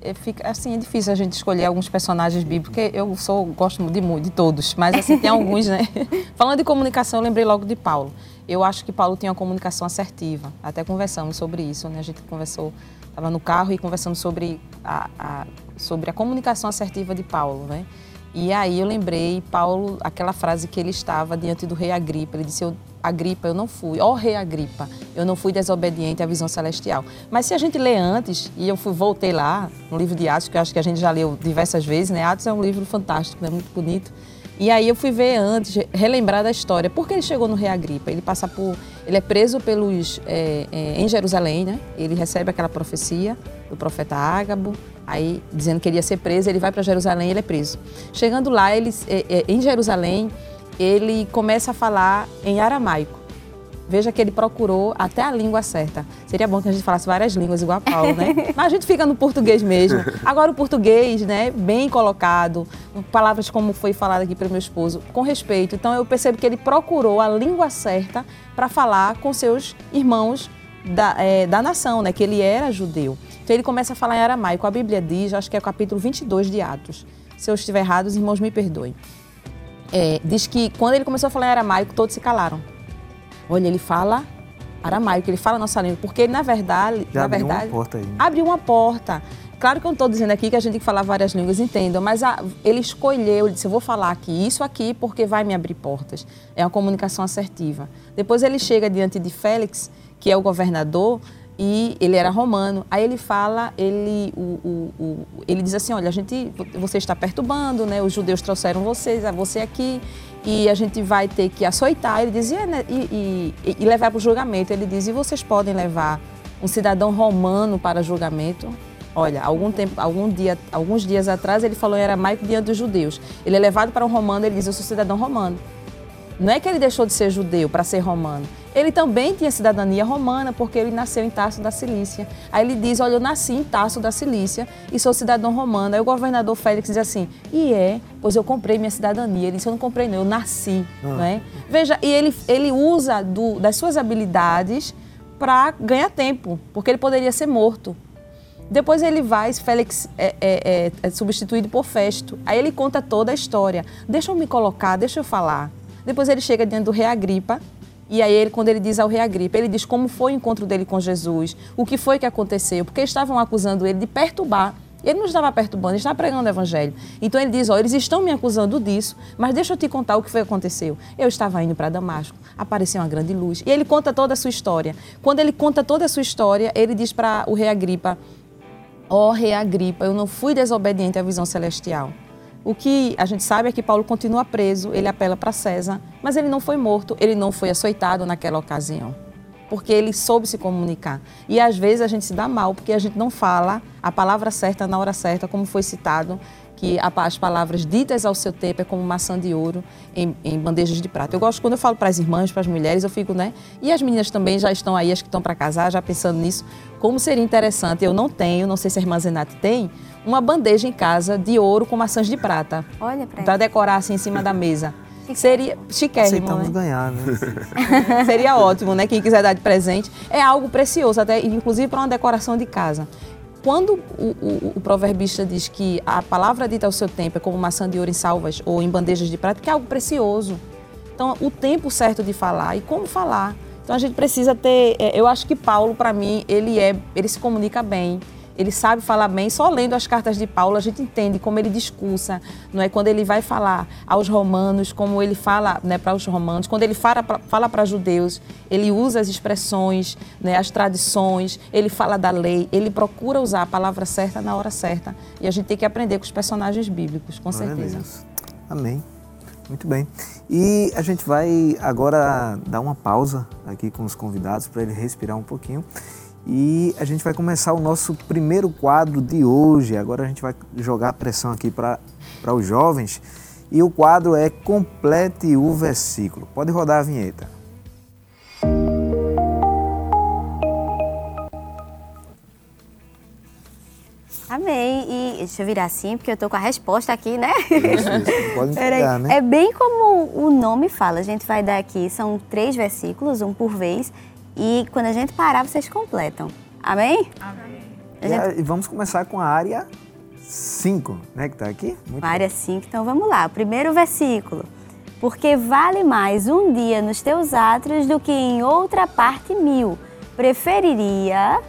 É, fica, assim, é difícil a gente escolher alguns personagens bíblicos, porque eu sou, gosto de, de todos, mas assim, tem alguns, né? Falando de comunicação, eu lembrei logo de Paulo. Eu acho que Paulo tinha uma comunicação assertiva. Até conversamos sobre isso, né? A gente conversou, estava no carro e conversando sobre a, a, sobre a comunicação assertiva de Paulo, né? E aí eu lembrei, Paulo, aquela frase que ele estava diante do rei Agripa. Ele disse: eu, Agripa, eu não fui, ó rei Agripa, eu não fui desobediente à visão celestial. Mas se a gente lê antes, e eu fui, voltei lá no livro de Atos, que eu acho que a gente já leu diversas vezes, né? Atos é um livro fantástico, né? muito bonito. E aí eu fui ver antes, relembrar da história. Por que ele chegou no rei Agripa? Ele passa por, ele é preso pelos é, é, em Jerusalém, né? Ele recebe aquela profecia do profeta Ágabo, aí dizendo que ele ia ser preso. Ele vai para Jerusalém, ele é preso. Chegando lá, ele, é, é em Jerusalém, ele começa a falar em aramaico. Veja que ele procurou até a língua certa. Seria bom que a gente falasse várias línguas igual a Paulo, né? Mas a gente fica no português mesmo. Agora o português, né, bem colocado, palavras como foi falado aqui pelo meu esposo, com respeito. Então eu percebo que ele procurou a língua certa para falar com seus irmãos da, é, da nação, né? Que ele era judeu. Então ele começa a falar em aramaico. A Bíblia diz, acho que é o capítulo 22 de Atos. Se eu estiver errado, os irmãos me perdoem. É, diz que quando ele começou a falar em aramaico, todos se calaram. Olha, ele fala aramaico, ele fala nossa língua, porque na verdade, Já na abriu verdade, uma porta aí. abriu uma porta. Claro que eu não estou dizendo aqui que a gente tem que falar várias línguas, entendam, mas a, ele escolheu, ele disse, eu vou falar aqui, isso aqui, porque vai me abrir portas. É uma comunicação assertiva. Depois ele chega diante de Félix, que é o governador, e ele era romano. Aí ele fala, ele, o, o, o, ele diz assim, olha, a gente, você está perturbando, né? Os judeus trouxeram vocês, a você aqui, e a gente vai ter que açoitar. Ele dizia né? e, e, e levar para o julgamento. Ele diz, e vocês podem levar um cidadão romano para julgamento? Olha, algum tempo, algum dia, alguns dias atrás ele falou em aramaico diante dos judeus. Ele é levado para um romano, ele diz, eu sou cidadão romano. Não é que ele deixou de ser judeu para ser romano. Ele também tinha cidadania romana, porque ele nasceu em Tarso da Cilícia. Aí ele diz: Olha, eu nasci em Tarso da Cilícia e sou cidadão romano. Aí o governador Félix diz assim: E é, pois eu comprei minha cidadania. Ele disse: Eu não comprei, não, eu nasci. Ah. Né? Veja, e ele, ele usa do, das suas habilidades para ganhar tempo, porque ele poderia ser morto. Depois ele vai, Félix é, é, é, é substituído por Festo. Aí ele conta toda a história. Deixa eu me colocar, deixa eu falar. Depois ele chega diante do rei Agripa, e aí, ele, quando ele diz ao rei Agripa, ele diz como foi o encontro dele com Jesus, o que foi que aconteceu, porque estavam acusando ele de perturbar. Ele não estava perturbando, ele estava pregando o evangelho. Então ele diz: Ó, eles estão me acusando disso, mas deixa eu te contar o que foi que aconteceu. Eu estava indo para Damasco, apareceu uma grande luz. E ele conta toda a sua história. Quando ele conta toda a sua história, ele diz para o rei Agripa: Ó, rei Agripa, eu não fui desobediente à visão celestial. O que a gente sabe é que Paulo continua preso, ele apela para César, mas ele não foi morto, ele não foi açoitado naquela ocasião, porque ele soube se comunicar. E às vezes a gente se dá mal porque a gente não fala a palavra certa na hora certa, como foi citado que as palavras ditas ao seu tempo é como maçã de ouro em, em bandejas de prata. Eu gosto quando eu falo para as irmãs, para as mulheres, eu fico, né? E as meninas também já estão aí, as que estão para casar, já pensando nisso. Como seria interessante, eu não tenho, não sei se a irmã Zenate tem, uma bandeja em casa de ouro com maçãs de prata. Olha para Para decorar assim em cima da mesa. Seria chiquérrimo, Aceitamos né? ganhar, né? Seria ótimo, né? Quem quiser dar de presente. É algo precioso, até inclusive para uma decoração de casa quando o, o, o, proverbista diz que a palavra dita ao seu tempo é como maçã de ouro em salvas ou em bandejas de prata, que é algo precioso. Então, o tempo certo de falar e como falar. Então, a gente precisa ter. É, eu acho que Paulo, para mim, ele é, ele se comunica bem. Ele sabe falar bem. Só lendo as cartas de Paulo a gente entende como ele discursa, não é? Quando ele vai falar aos romanos, como ele fala né, para os romanos, quando ele fala para fala judeus, ele usa as expressões, né, as tradições, ele fala da lei, ele procura usar a palavra certa na hora certa. E a gente tem que aprender com os personagens bíblicos, com certeza. Amém. Muito bem. E a gente vai agora dar uma pausa aqui com os convidados para ele respirar um pouquinho. E a gente vai começar o nosso primeiro quadro de hoje. Agora a gente vai jogar a pressão aqui para os jovens. E o quadro é Complete o Versículo. Pode rodar a vinheta. Amei. E deixa eu virar assim, porque eu tô com a resposta aqui, né? Isso, isso. Pode entregar, né? É bem como o nome fala. A gente vai dar aqui, são três versículos, um por vez. E quando a gente parar, vocês completam. Amém? Amém. Gente... E vamos começar com a área 5, né, que está aqui? Muito área 5, então vamos lá. Primeiro versículo. Porque vale mais um dia nos teus átrios do que em outra parte mil. Preferiria.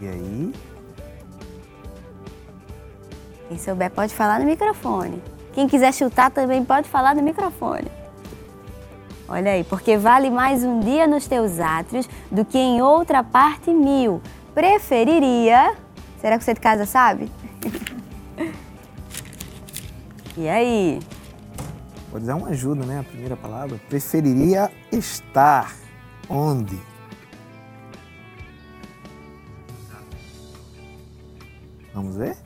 E aí? Quem souber pode falar no microfone. Quem quiser chutar também pode falar no microfone. Olha aí, porque vale mais um dia nos teus átrios do que em outra parte mil. Preferiria. Será que você de casa sabe? e aí? Pode dar uma ajuda, né? A primeira palavra. Preferiria estar onde? Vamos ver?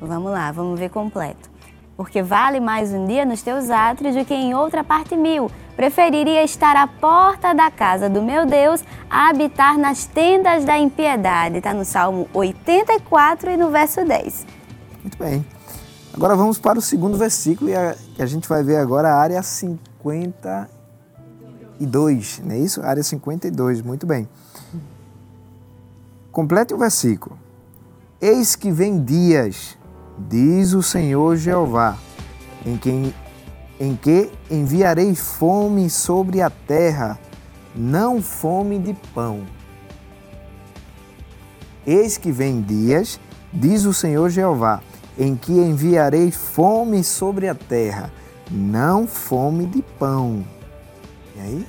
Vamos lá, vamos ver completo. Porque vale mais um dia nos teus átrios do que em outra parte mil preferiria estar à porta da casa do meu Deus a habitar nas tendas da impiedade. Está no Salmo 84 e no verso 10. Muito bem. Agora vamos para o segundo versículo e a, a gente vai ver agora a área 52, não é isso? Área 52, muito bem. Complete o versículo. Eis que vem dias, diz o Senhor Jeová, em quem em que enviarei fome sobre a terra, não fome de pão. Eis que vem dias, diz o Senhor Jeová, em que enviarei fome sobre a terra, não fome de pão. E aí?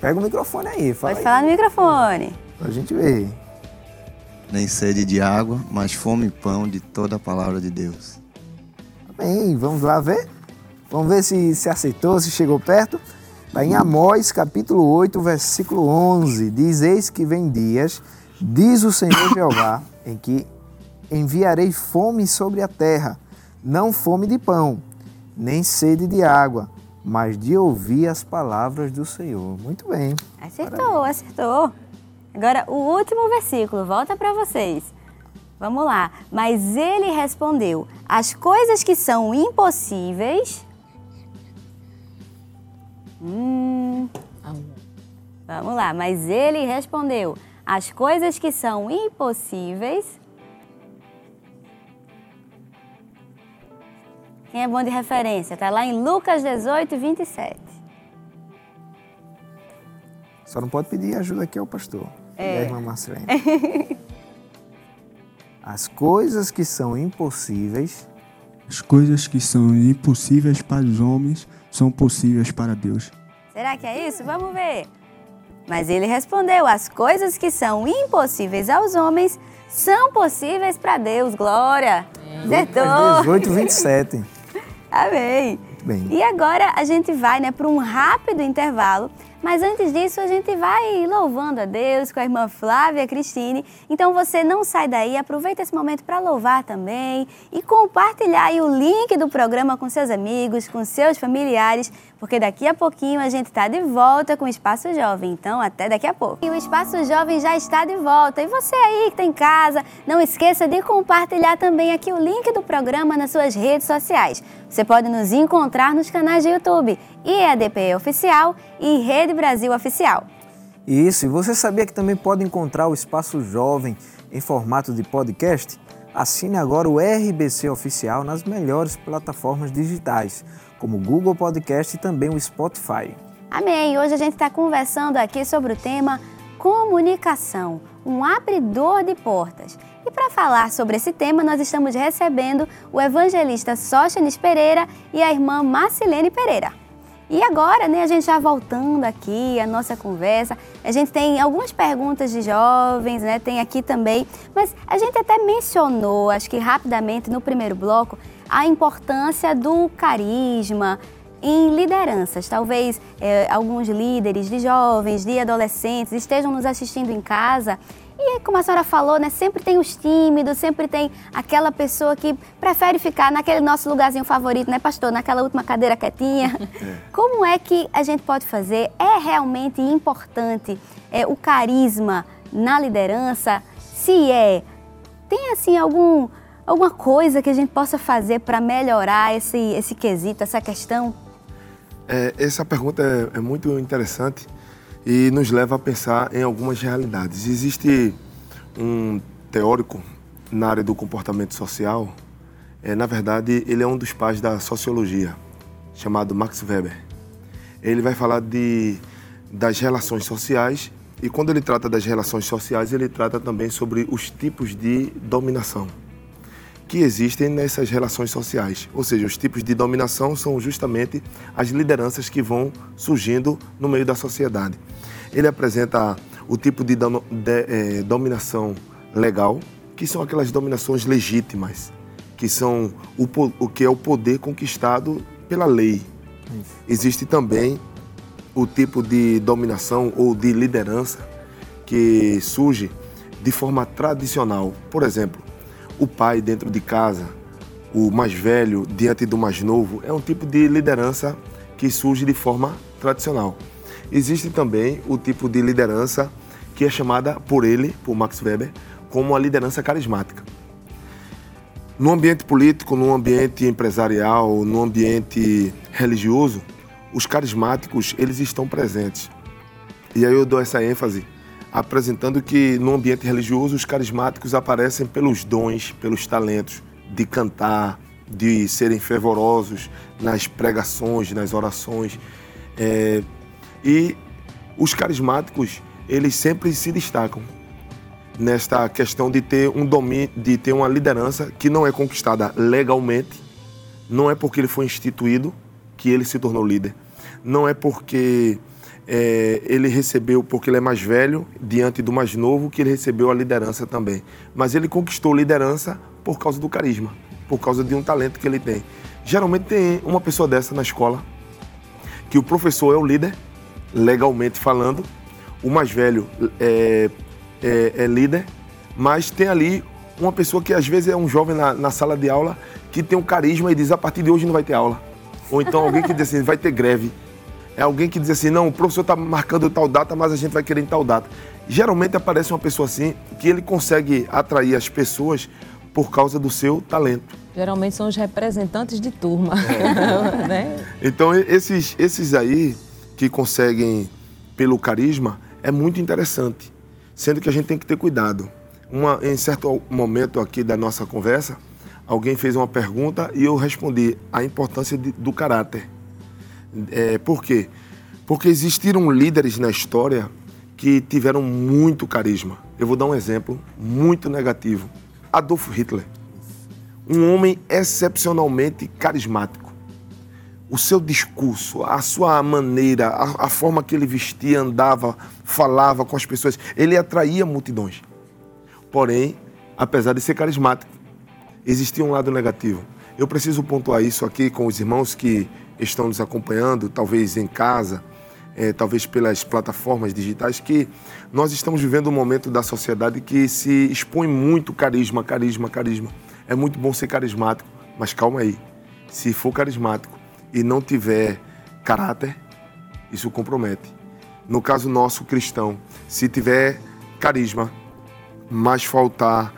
Pega o microfone aí. Fala Pode aí. falar no microfone. Pra gente ver. Nem sede de água, mas fome e pão de toda a palavra de Deus. Amém. Vamos lá ver? Vamos ver se se aceitou, se chegou perto. Está em Amós, capítulo 8, versículo 11. Diz: Eis que vem dias, diz o Senhor Jeová, em que enviarei fome sobre a terra, não fome de pão, nem sede de água, mas de ouvir as palavras do Senhor. Muito bem. Acertou, Parabéns. acertou. Agora, o último versículo, volta para vocês. Vamos lá. Mas ele respondeu: As coisas que são impossíveis Hum. Vamos lá, mas ele respondeu: as coisas que são impossíveis. Quem é bom de referência? Está lá em Lucas 18, 27. Só não pode pedir ajuda aqui ao pastor. É. E a irmã Marcelene. As coisas que são impossíveis. As coisas que são impossíveis para os homens são possíveis para Deus. Será que é isso? Vamos ver. Mas ele respondeu: As coisas que são impossíveis aos homens são possíveis para Deus. Glória! Acertou! 18, 27. Amém. Bem. E agora a gente vai né, para um rápido intervalo mas antes disso, a gente vai louvando a Deus com a irmã Flávia Cristine. Então você não sai daí, aproveita esse momento para louvar também e compartilhar o link do programa com seus amigos, com seus familiares, porque daqui a pouquinho a gente está de volta com o Espaço Jovem. Então, até daqui a pouco. E o Espaço Jovem já está de volta. E você aí que está em casa, não esqueça de compartilhar também aqui o link do programa nas suas redes sociais. Você pode nos encontrar nos canais de YouTube IEDP Oficial e Rede Brasil Oficial. Isso, e você sabia que também pode encontrar o Espaço Jovem em formato de podcast? Assine agora o RBC Oficial nas melhores plataformas digitais, como o Google Podcast e também o Spotify. Amém! Hoje a gente está conversando aqui sobre o tema comunicação um abridor de portas. E para falar sobre esse tema, nós estamos recebendo o evangelista Sóstenes Pereira e a irmã Marcilene Pereira. E agora, né, a gente já voltando aqui a nossa conversa, a gente tem algumas perguntas de jovens, né, tem aqui também, mas a gente até mencionou, acho que rapidamente no primeiro bloco, a importância do carisma em lideranças. Talvez é, alguns líderes de jovens, de adolescentes estejam nos assistindo em casa e como a senhora falou, né, sempre tem os tímidos, sempre tem aquela pessoa que prefere ficar naquele nosso lugarzinho favorito, né, pastor? Naquela última cadeira quietinha. É. Como é que a gente pode fazer? É realmente importante é, o carisma na liderança? Se é, tem assim algum, alguma coisa que a gente possa fazer para melhorar esse, esse quesito, essa questão? É, essa pergunta é, é muito interessante e nos leva a pensar em algumas realidades. Existe um teórico na área do comportamento social, é, na verdade, ele é um dos pais da sociologia, chamado Max Weber. Ele vai falar de, das relações sociais e quando ele trata das relações sociais, ele trata também sobre os tipos de dominação que existem nessas relações sociais. Ou seja, os tipos de dominação são justamente as lideranças que vão surgindo no meio da sociedade. Ele apresenta o tipo de, de é, dominação legal, que são aquelas dominações legítimas, que são o, o que é o poder conquistado pela lei. Existe também o tipo de dominação ou de liderança que surge de forma tradicional. Por exemplo, o pai dentro de casa, o mais velho diante do mais novo, é um tipo de liderança que surge de forma tradicional. Existe também o tipo de liderança que é chamada por ele, por Max Weber, como a liderança carismática. No ambiente político, no ambiente empresarial, no ambiente religioso, os carismáticos, eles estão presentes. E aí eu dou essa ênfase apresentando que no ambiente religioso os carismáticos aparecem pelos dons, pelos talentos de cantar, de serem fervorosos nas pregações, nas orações. É, e os carismáticos, eles sempre se destacam nesta questão de ter um domínio, de ter uma liderança que não é conquistada legalmente, não é porque ele foi instituído que ele se tornou líder, não é porque é, ele recebeu, porque ele é mais velho, diante do mais novo, que ele recebeu a liderança também. Mas ele conquistou liderança por causa do carisma, por causa de um talento que ele tem. Geralmente tem uma pessoa dessa na escola, que o professor é o líder, legalmente falando, o mais velho é, é, é líder, mas tem ali uma pessoa que às vezes é um jovem na, na, sala de aula que tem um carisma e diz a partir de hoje não vai ter aula. Ou então alguém que diz assim, vai ter greve é alguém que diz assim, não, o professor está marcando tal data, mas a gente vai querer em tal data. Geralmente aparece uma pessoa assim que ele consegue atrair as pessoas por causa do seu talento. Geralmente são os representantes de turma. É. né? Então esses, esses aí que conseguem pelo carisma é muito interessante, sendo que a gente tem que ter cuidado. Uma, em certo momento aqui da nossa conversa, alguém fez uma pergunta e eu respondi a importância de, do caráter. É, por quê? Porque existiram líderes na história que tiveram muito carisma. Eu vou dar um exemplo muito negativo. Adolf Hitler. Um homem excepcionalmente carismático. O seu discurso, a sua maneira, a, a forma que ele vestia, andava, falava com as pessoas, ele atraía multidões. Porém, apesar de ser carismático, existia um lado negativo. Eu preciso pontuar isso aqui com os irmãos que estão nos acompanhando, talvez em casa, é, talvez pelas plataformas digitais, que nós estamos vivendo um momento da sociedade que se expõe muito carisma, carisma, carisma. É muito bom ser carismático, mas calma aí. Se for carismático e não tiver caráter, isso compromete. No caso nosso cristão, se tiver carisma, mas faltar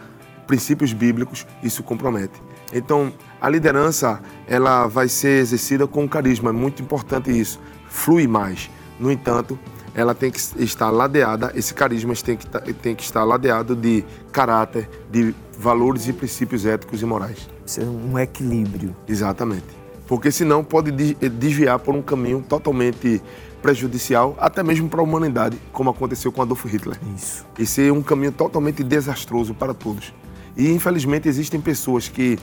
princípios bíblicos, isso compromete. Então, a liderança ela vai ser exercida com carisma, é muito importante isso, flui mais. No entanto, ela tem que estar ladeada, esse carisma tem que, tem que estar ladeado de caráter, de valores e princípios éticos e morais. Ser um equilíbrio. Exatamente. porque senão pode desviar por um caminho totalmente prejudicial, até mesmo para a humanidade, como aconteceu com Adolf Hitler. Isso. E ser um caminho totalmente desastroso para todos. E infelizmente existem pessoas que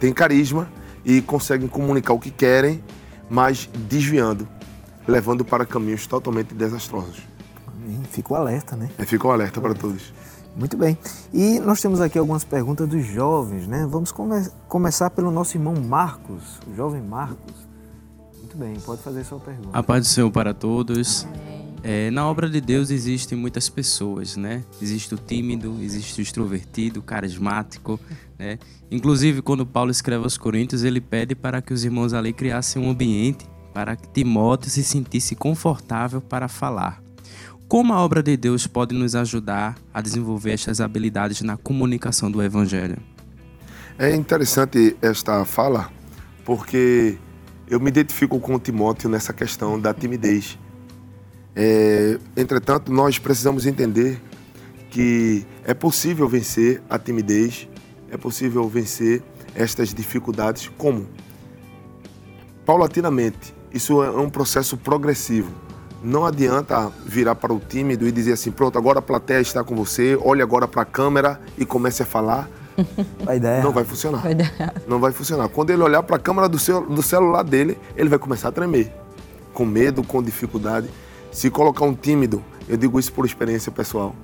têm carisma e conseguem comunicar o que querem, mas desviando, levando para caminhos totalmente desastrosos. Fico alerta, né? É, fico alerta para todos. Muito bem. E nós temos aqui algumas perguntas dos jovens, né? Vamos come começar pelo nosso irmão Marcos, o jovem Marcos. Muito bem, pode fazer sua pergunta. A paz do Senhor para todos. É, na obra de Deus existem muitas pessoas, né? Existe o tímido, existe o extrovertido, o carismático, né? Inclusive, quando Paulo escreve aos Coríntios, ele pede para que os irmãos ali criassem um ambiente para que Timóteo se sentisse confortável para falar. Como a obra de Deus pode nos ajudar a desenvolver estas habilidades na comunicação do Evangelho? É interessante esta fala, porque eu me identifico com Timóteo nessa questão da timidez. É, entretanto, nós precisamos entender que é possível vencer a timidez, é possível vencer estas dificuldades. Como? Paulatinamente. Isso é um processo progressivo. Não adianta virar para o tímido e dizer assim: pronto, agora a plateia está com você, olhe agora para a câmera e comece a falar Vai dar Não vai funcionar. Vai não vai funcionar. Quando ele olhar para a câmera do, seu, do celular dele, ele vai começar a tremer. Com medo, com dificuldade. Se colocar um tímido, eu digo isso por experiência pessoal,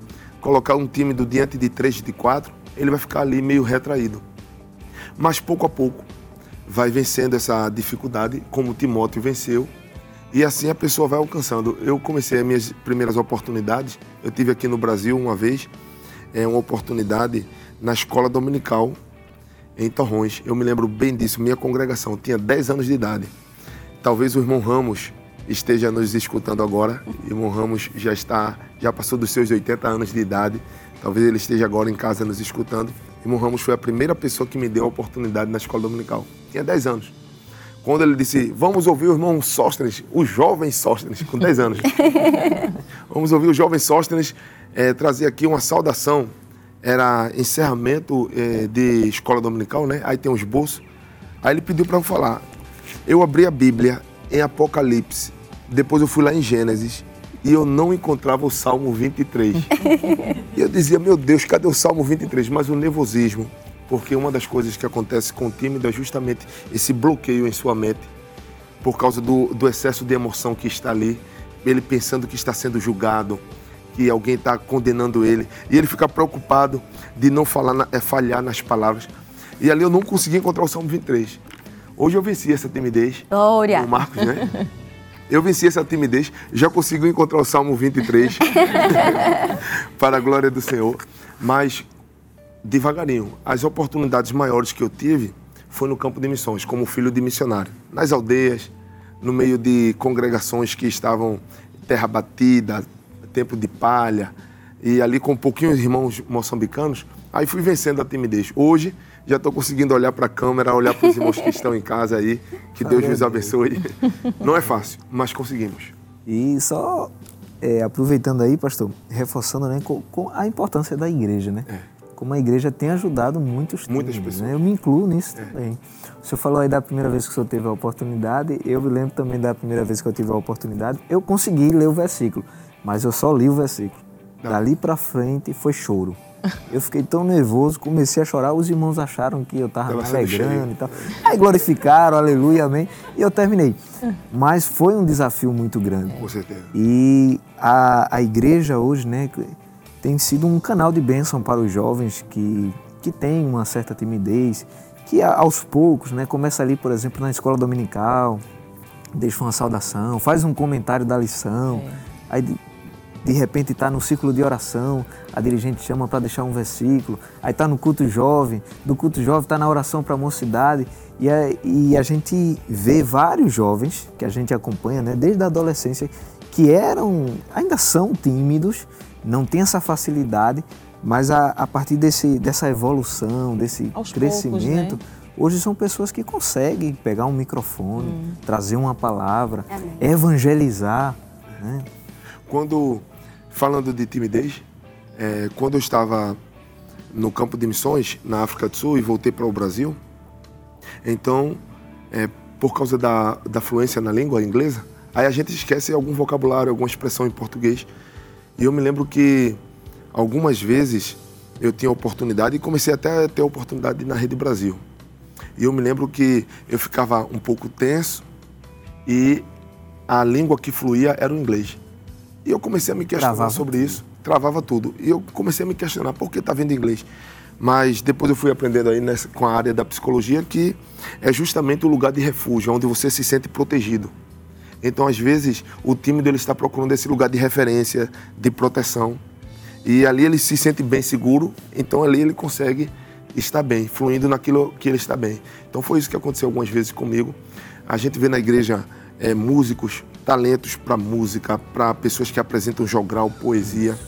colocar um tímido diante de três, de quatro, ele vai ficar ali meio retraído. Mas pouco a pouco vai vencendo essa dificuldade, como Timóteo venceu, e assim a pessoa vai alcançando. Eu comecei as minhas primeiras oportunidades, eu tive aqui no Brasil uma vez, é uma oportunidade na escola dominical em Torrões. Eu me lembro bem disso, minha congregação tinha 10 anos de idade. Talvez o irmão Ramos esteja nos escutando agora. O irmão Ramos já está, já passou dos seus 80 anos de idade. Talvez ele esteja agora em casa nos escutando. Irmão Ramos foi a primeira pessoa que me deu a oportunidade na escola dominical. Tinha 10 anos. Quando ele disse, vamos ouvir o irmão Sóstenes, o jovem Sóstenes, com 10 anos. vamos ouvir o jovem Sóstenes é, trazer aqui uma saudação era encerramento é, de escola dominical, né? Aí tem um esboço. Aí ele pediu para eu falar. Eu abri a Bíblia em Apocalipse, depois eu fui lá em Gênesis e eu não encontrava o Salmo 23. e eu dizia, meu Deus, cadê o Salmo 23? Mas o nervosismo, porque uma das coisas que acontece com o tímido é justamente esse bloqueio em sua mente, por causa do, do excesso de emoção que está ali, ele pensando que está sendo julgado, que alguém está condenando ele. E ele fica preocupado de não falar, é, falhar nas palavras. E ali eu não consegui encontrar o Salmo 23. Hoje eu venci essa timidez. Glória! O Marcos, né? Eu venci essa timidez, já consegui encontrar o Salmo 23 para a glória do Senhor. Mas, devagarinho, as oportunidades maiores que eu tive foi no campo de missões, como filho de missionário. Nas aldeias, no meio de congregações que estavam terra batida, tempo de palha, e ali com pouquinho de irmãos moçambicanos, aí fui vencendo a timidez. Hoje já estou conseguindo olhar para a câmera, olhar para os irmãos que estão em casa aí, que Deus nos abençoe. Não é fácil, mas conseguimos. E só é, aproveitando aí, pastor, reforçando né, com, com, a importância da igreja, né? É. Como a igreja tem ajudado muitos Muitas tímidos, pessoas. Né? Eu me incluo nisso é. também. O senhor falou aí da primeira vez que o senhor teve a oportunidade, eu me lembro também da primeira vez que eu tive a oportunidade, eu consegui ler o versículo mas eu só li o versículo. Não. Dali para frente foi choro. Eu fiquei tão nervoso, comecei a chorar. Os irmãos acharam que eu estava me alegrando e tal. Aí glorificaram, aleluia, amém. E eu terminei. Mas foi um desafio muito grande. Com certeza. E a, a igreja hoje, né, tem sido um canal de bênção para os jovens que, que têm uma certa timidez, que aos poucos, né, começa ali, por exemplo, na escola dominical, deixa uma saudação, faz um comentário da lição. É. Aí de repente está no ciclo de oração, a dirigente chama para deixar um versículo, aí está no culto jovem, do culto jovem está na oração para a mocidade, e a, e a gente vê vários jovens que a gente acompanha né, desde a adolescência que eram, ainda são tímidos, não tem essa facilidade, mas a, a partir desse, dessa evolução, desse Aos crescimento, poucos, né? hoje são pessoas que conseguem pegar um microfone, hum. trazer uma palavra, evangelizar. Né? Quando Falando de timidez, é, quando eu estava no campo de missões na África do Sul e voltei para o Brasil, então, é, por causa da, da fluência na língua inglesa, aí a gente esquece algum vocabulário, alguma expressão em português. E eu me lembro que algumas vezes eu tinha oportunidade e comecei até a ter oportunidade na Rede Brasil. E eu me lembro que eu ficava um pouco tenso e a língua que fluía era o inglês. E eu comecei a me questionar travava sobre tudo. isso, travava tudo. E eu comecei a me questionar por que está vendo inglês. Mas depois eu fui aprendendo aí nessa, com a área da psicologia que é justamente o lugar de refúgio, onde você se sente protegido. Então, às vezes, o tímido ele está procurando esse lugar de referência, de proteção. E ali ele se sente bem seguro, então ali ele consegue estar bem, fluindo naquilo que ele está bem. Então foi isso que aconteceu algumas vezes comigo. A gente vê na igreja é, músicos, talentos para música, para pessoas que apresentam jogral, poesia.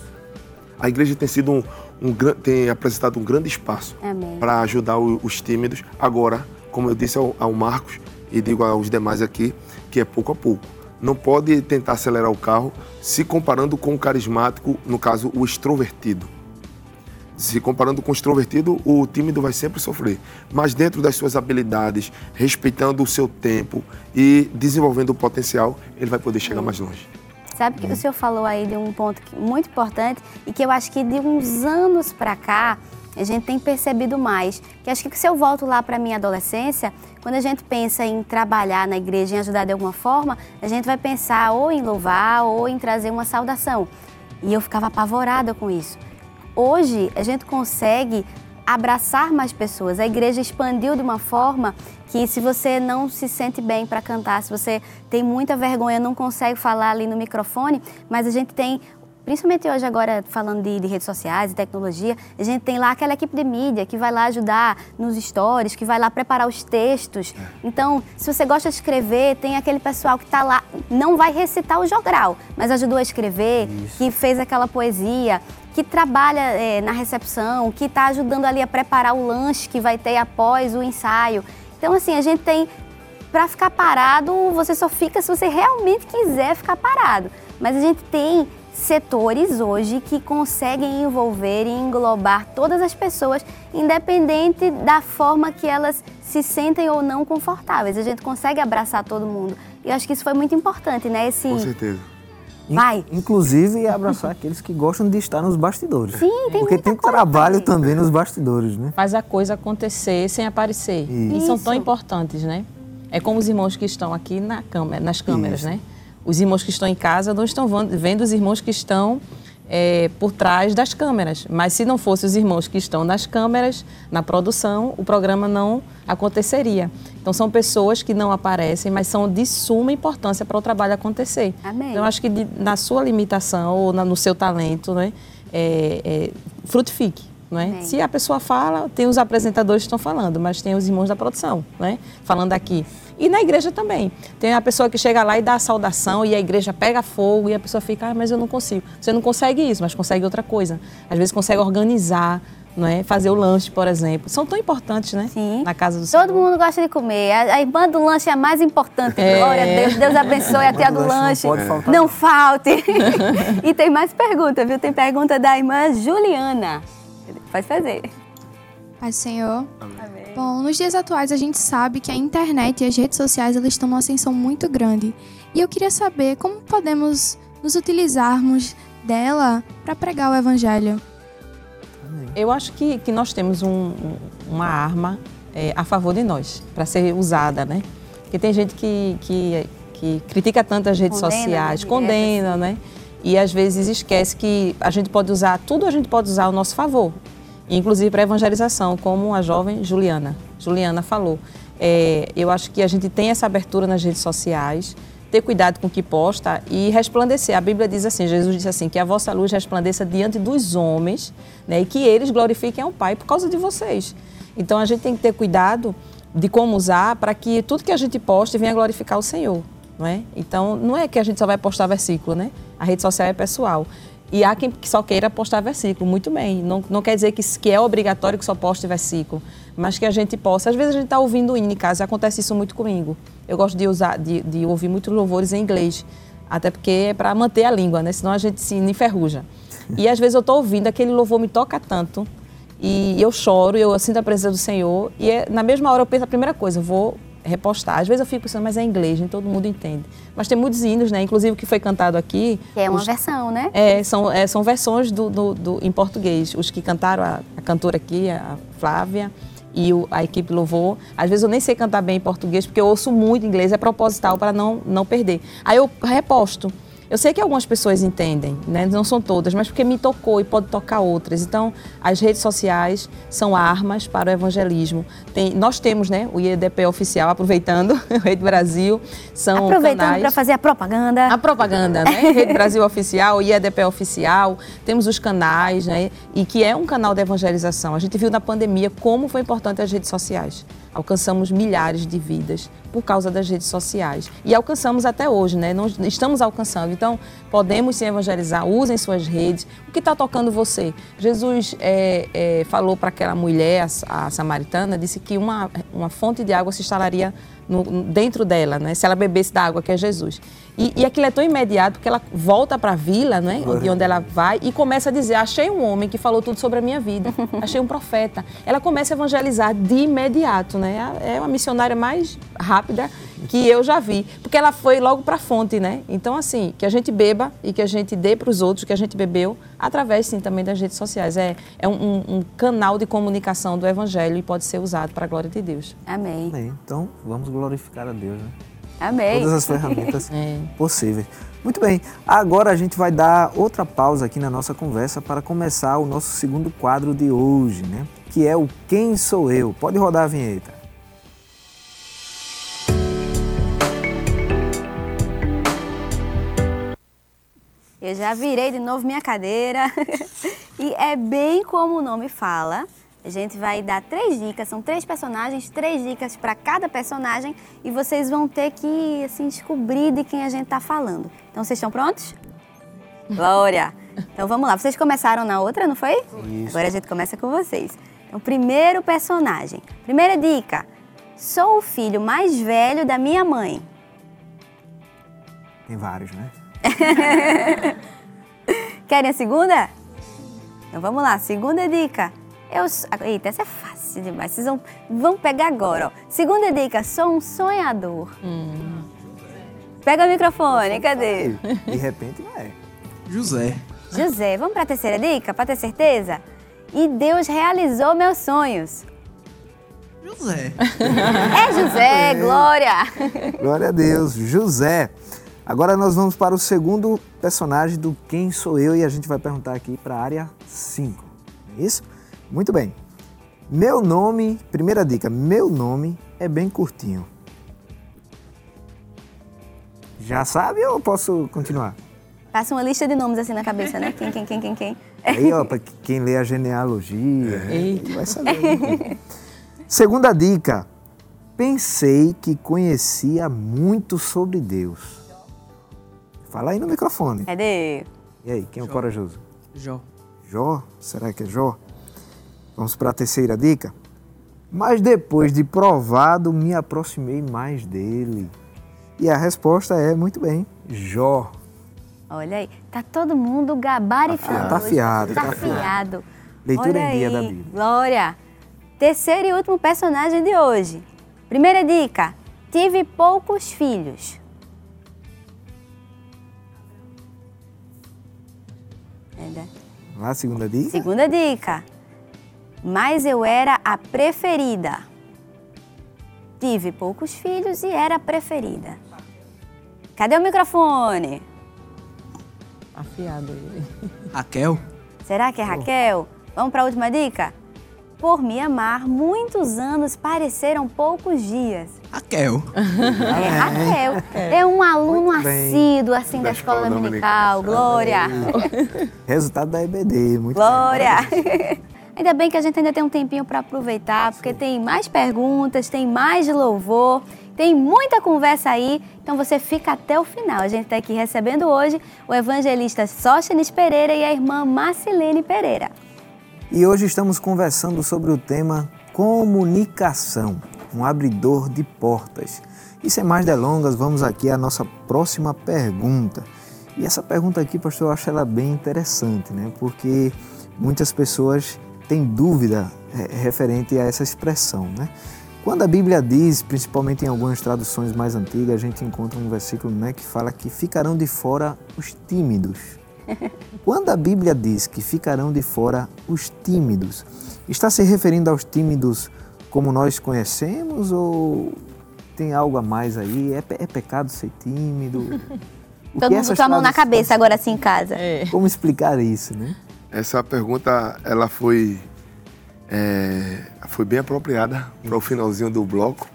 A igreja tem sido um, um tem apresentado um grande espaço para ajudar o, os tímidos. Agora, como eu disse ao, ao Marcos e digo aos demais aqui, que é pouco a pouco não pode tentar acelerar o carro se comparando com o carismático, no caso, o extrovertido. Se comparando com o extrovertido, o tímido vai sempre sofrer. Mas dentro das suas habilidades, respeitando o seu tempo e desenvolvendo o potencial, ele vai poder chegar mais longe. Sabe que o senhor falou aí de um ponto muito importante e que eu acho que de uns anos para cá a gente tem percebido mais. Que acho que se eu volto lá para minha adolescência, quando a gente pensa em trabalhar na igreja, em ajudar de alguma forma, a gente vai pensar ou em louvar ou em trazer uma saudação. E eu ficava apavorada com isso. Hoje a gente consegue abraçar mais pessoas. A igreja expandiu de uma forma que se você não se sente bem para cantar, se você tem muita vergonha, não consegue falar ali no microfone, mas a gente tem principalmente hoje agora falando de, de, redes sociais e tecnologia, a gente tem lá aquela equipe de mídia que vai lá ajudar nos stories, que vai lá preparar os textos. Então, se você gosta de escrever, tem aquele pessoal que está lá, não vai recitar o jogral, mas ajudou a escrever, Isso. que fez aquela poesia, que trabalha é, na recepção, que está ajudando ali a preparar o lanche que vai ter após o ensaio. Então, assim, a gente tem para ficar parado, você só fica se você realmente quiser ficar parado. Mas a gente tem setores hoje que conseguem envolver e englobar todas as pessoas, independente da forma que elas se sentem ou não confortáveis. A gente consegue abraçar todo mundo. E eu acho que isso foi muito importante, né? Esse... Com certeza. Vai. Inclusive abraçar aqueles que gostam de estar nos bastidores. Sim, tem Porque tem trabalho também nos bastidores, né? Faz a coisa acontecer sem aparecer. Isso. E são tão importantes, né? É como os irmãos que estão aqui na câmera, nas câmeras, Isso. né? Os irmãos que estão em casa não estão vendo os irmãos que estão é, por trás das câmeras. Mas se não fossem os irmãos que estão nas câmeras, na produção, o programa não aconteceria. Então são pessoas que não aparecem, mas são de suma importância para o trabalho acontecer. Amém. Então acho que de, na sua limitação ou na, no seu talento, né, é, é, frutifique. Né? Se a pessoa fala, tem os apresentadores que estão falando, mas tem os irmãos da produção, né? falando aqui. E na igreja também. Tem a pessoa que chega lá e dá a saudação e a igreja pega fogo e a pessoa fica, ah, mas eu não consigo. Você não consegue isso, mas consegue outra coisa. Às vezes consegue organizar, não é? Fazer o lanche, por exemplo. São tão importantes, né? Sim. Na casa do Todo Senhor. mundo gosta de comer. A, a irmã do lanche é a mais importante. É. Glória a Deus. Deus abençoe a tia do lanche. Não, pode faltar. não falte. e tem mais pergunta, viu? Tem pergunta da irmã Juliana. Pode fazer. Pai Senhor. Amém. Bom, nos dias atuais a gente sabe que a internet e as redes sociais elas estão numa ascensão muito grande. E eu queria saber como podemos nos utilizarmos dela para pregar o evangelho. Eu acho que, que nós temos um, uma arma é, a favor de nós, para ser usada, né? Porque tem gente que, que, que critica tanto as redes condena, sociais, né? condena, né? E às vezes esquece que a gente pode usar, tudo a gente pode usar ao nosso favor inclusive para evangelização, como a jovem Juliana. Juliana falou. É, eu acho que a gente tem essa abertura nas redes sociais, ter cuidado com o que posta e resplandecer. A Bíblia diz assim, Jesus disse assim, que a vossa luz resplandeça diante dos homens né, e que eles glorifiquem ao Pai por causa de vocês. Então a gente tem que ter cuidado de como usar para que tudo que a gente poste venha glorificar o Senhor. Não é? Então não é que a gente só vai postar versículo, né? A rede social é pessoal. E há quem só queira postar versículo, muito bem. Não, não quer dizer que, que é obrigatório que só poste versículo, mas que a gente possa. Às vezes a gente está ouvindo hino em casa, acontece isso muito comigo. Eu gosto de, usar, de, de ouvir muitos louvores em inglês, até porque é para manter a língua, né? senão a gente se enferruja. E às vezes eu estou ouvindo, aquele louvor me toca tanto, e eu choro, eu sinto a presença do Senhor, e é, na mesma hora eu penso a primeira coisa, vou repostar. Às vezes eu fico pensando, mas é inglês, nem todo mundo entende. Mas tem muitos hinos, né? Inclusive o que foi cantado aqui. Que é uma os, versão, né? É, são, é, são versões do, do, do, em português. Os que cantaram, a, a cantora aqui, a Flávia e o, a equipe louvou. Às vezes eu nem sei cantar bem em português, porque eu ouço muito inglês, é proposital para não, não perder. Aí eu reposto. Eu sei que algumas pessoas entendem, né? não são todas, mas porque me tocou e pode tocar outras. Então, as redes sociais são armas para o evangelismo. Tem, nós temos né, o IEDP oficial, aproveitando, Rede Brasil, são Aproveitando para fazer a propaganda. A propaganda, né? Rede Brasil Oficial, IEDP Oficial, temos os canais, né? E que é um canal de evangelização. A gente viu na pandemia como foi importante as redes sociais alcançamos milhares de vidas por causa das redes sociais. E alcançamos até hoje, né? Não, estamos alcançando. Então, podemos se evangelizar, usem suas redes. O que está tocando você? Jesus é, é, falou para aquela mulher, a, a, samaritana, disse que uma, uma fonte de água se instalaria no, dentro dela, né? Se ela bebesse da água que é Jesus. E, e aquilo é tão imediato que ela volta para a vila, né? De onde ela vai e começa a dizer: Achei um homem que falou tudo sobre a minha vida. Achei um profeta. Ela começa a evangelizar de imediato, né? É uma missionária mais rápida que eu já vi, porque ela foi logo para a fonte, né? Então, assim, que a gente beba e que a gente dê para os outros que a gente bebeu através, sim, também das redes sociais. É, é um, um canal de comunicação do Evangelho e pode ser usado para a glória de Deus. Amém. Amém. Então, vamos glorificar a Deus, né? Amém. Todas as ferramentas é. possíveis. Muito bem, agora a gente vai dar outra pausa aqui na nossa conversa para começar o nosso segundo quadro de hoje, né? Que é o Quem Sou Eu. Pode rodar a vinheta. Eu já virei de novo minha cadeira e é bem como o nome fala. A gente vai dar três dicas, são três personagens, três dicas para cada personagem e vocês vão ter que assim descobrir de quem a gente está falando. Então vocês estão prontos? Glória! Então vamos lá, vocês começaram na outra, não foi? Isso. Agora a gente começa com vocês. Então, primeiro personagem. Primeira dica: sou o filho mais velho da minha mãe. Tem vários, né? Querem a segunda? Então vamos lá, segunda dica. Eu, eita, essa é fácil demais. Vocês vão, vão pegar agora. Ó. Segunda dica, sou um sonhador. Hum. Pega o microfone, cadê? De repente é. José. José, vamos para a terceira dica, para ter certeza? E Deus realizou meus sonhos. José. É José, é. glória. Glória a Deus, José. Agora nós vamos para o segundo personagem do Quem Sou Eu e a gente vai perguntar aqui para a área 5. É isso? Muito bem. Meu nome, primeira dica, meu nome é bem curtinho. Já sabe ou posso continuar? Passa uma lista de nomes assim na cabeça, né? Quem, quem, quem, quem, quem. Aí, ó, para quem lê a genealogia, é. vai saber. Segunda dica. Pensei que conhecia muito sobre Deus. Fala aí no microfone. Cadê? E aí, quem é o corajoso? Jó. Jó? Será que é Jó? Vamos para a terceira dica? Mas depois de provado, me aproximei mais dele. E a resposta é, muito bem, Jó. Olha aí, tá todo mundo gabarifado. Tá afiado, tá, tá afiado. Leitura Olha em dia aí. da Bíblia. Glória. Terceiro e último personagem de hoje. Primeira dica, tive poucos filhos. Lá, segunda dica? Segunda dica. Mas eu era a preferida. Tive poucos filhos e era a preferida. Cadê o microfone? Afiado. Raquel? Será que é Raquel? Vamos para a última dica? Por me amar, muitos anos pareceram poucos dias. Raquel. É Raquel. É um aluno assíduo, assim, da, escola dominical. Glória. Resultado da EBD, muito Glória. Ainda bem que a gente ainda tem um tempinho para aproveitar, porque tem mais perguntas, tem mais louvor, tem muita conversa aí. Então você fica até o final. A gente está aqui recebendo hoje o evangelista Sóstenes Pereira e a irmã Marcelene Pereira. E hoje estamos conversando sobre o tema comunicação, um abridor de portas. E sem mais delongas, vamos aqui à nossa próxima pergunta. E essa pergunta aqui, pastor, eu acho ela bem interessante, né? Porque muitas pessoas têm dúvida é, referente a essa expressão, né? Quando a Bíblia diz, principalmente em algumas traduções mais antigas, a gente encontra um versículo né, que fala que ficarão de fora os tímidos. Quando a Bíblia diz que ficarão de fora os tímidos, está se referindo aos tímidos como nós conhecemos ou tem algo a mais aí? É, é pecado ser tímido? Todo mundo com a mão na cabeça agora assim em casa. É. Como explicar isso, né? Essa pergunta, ela foi, é, foi bem apropriada para o finalzinho do bloco.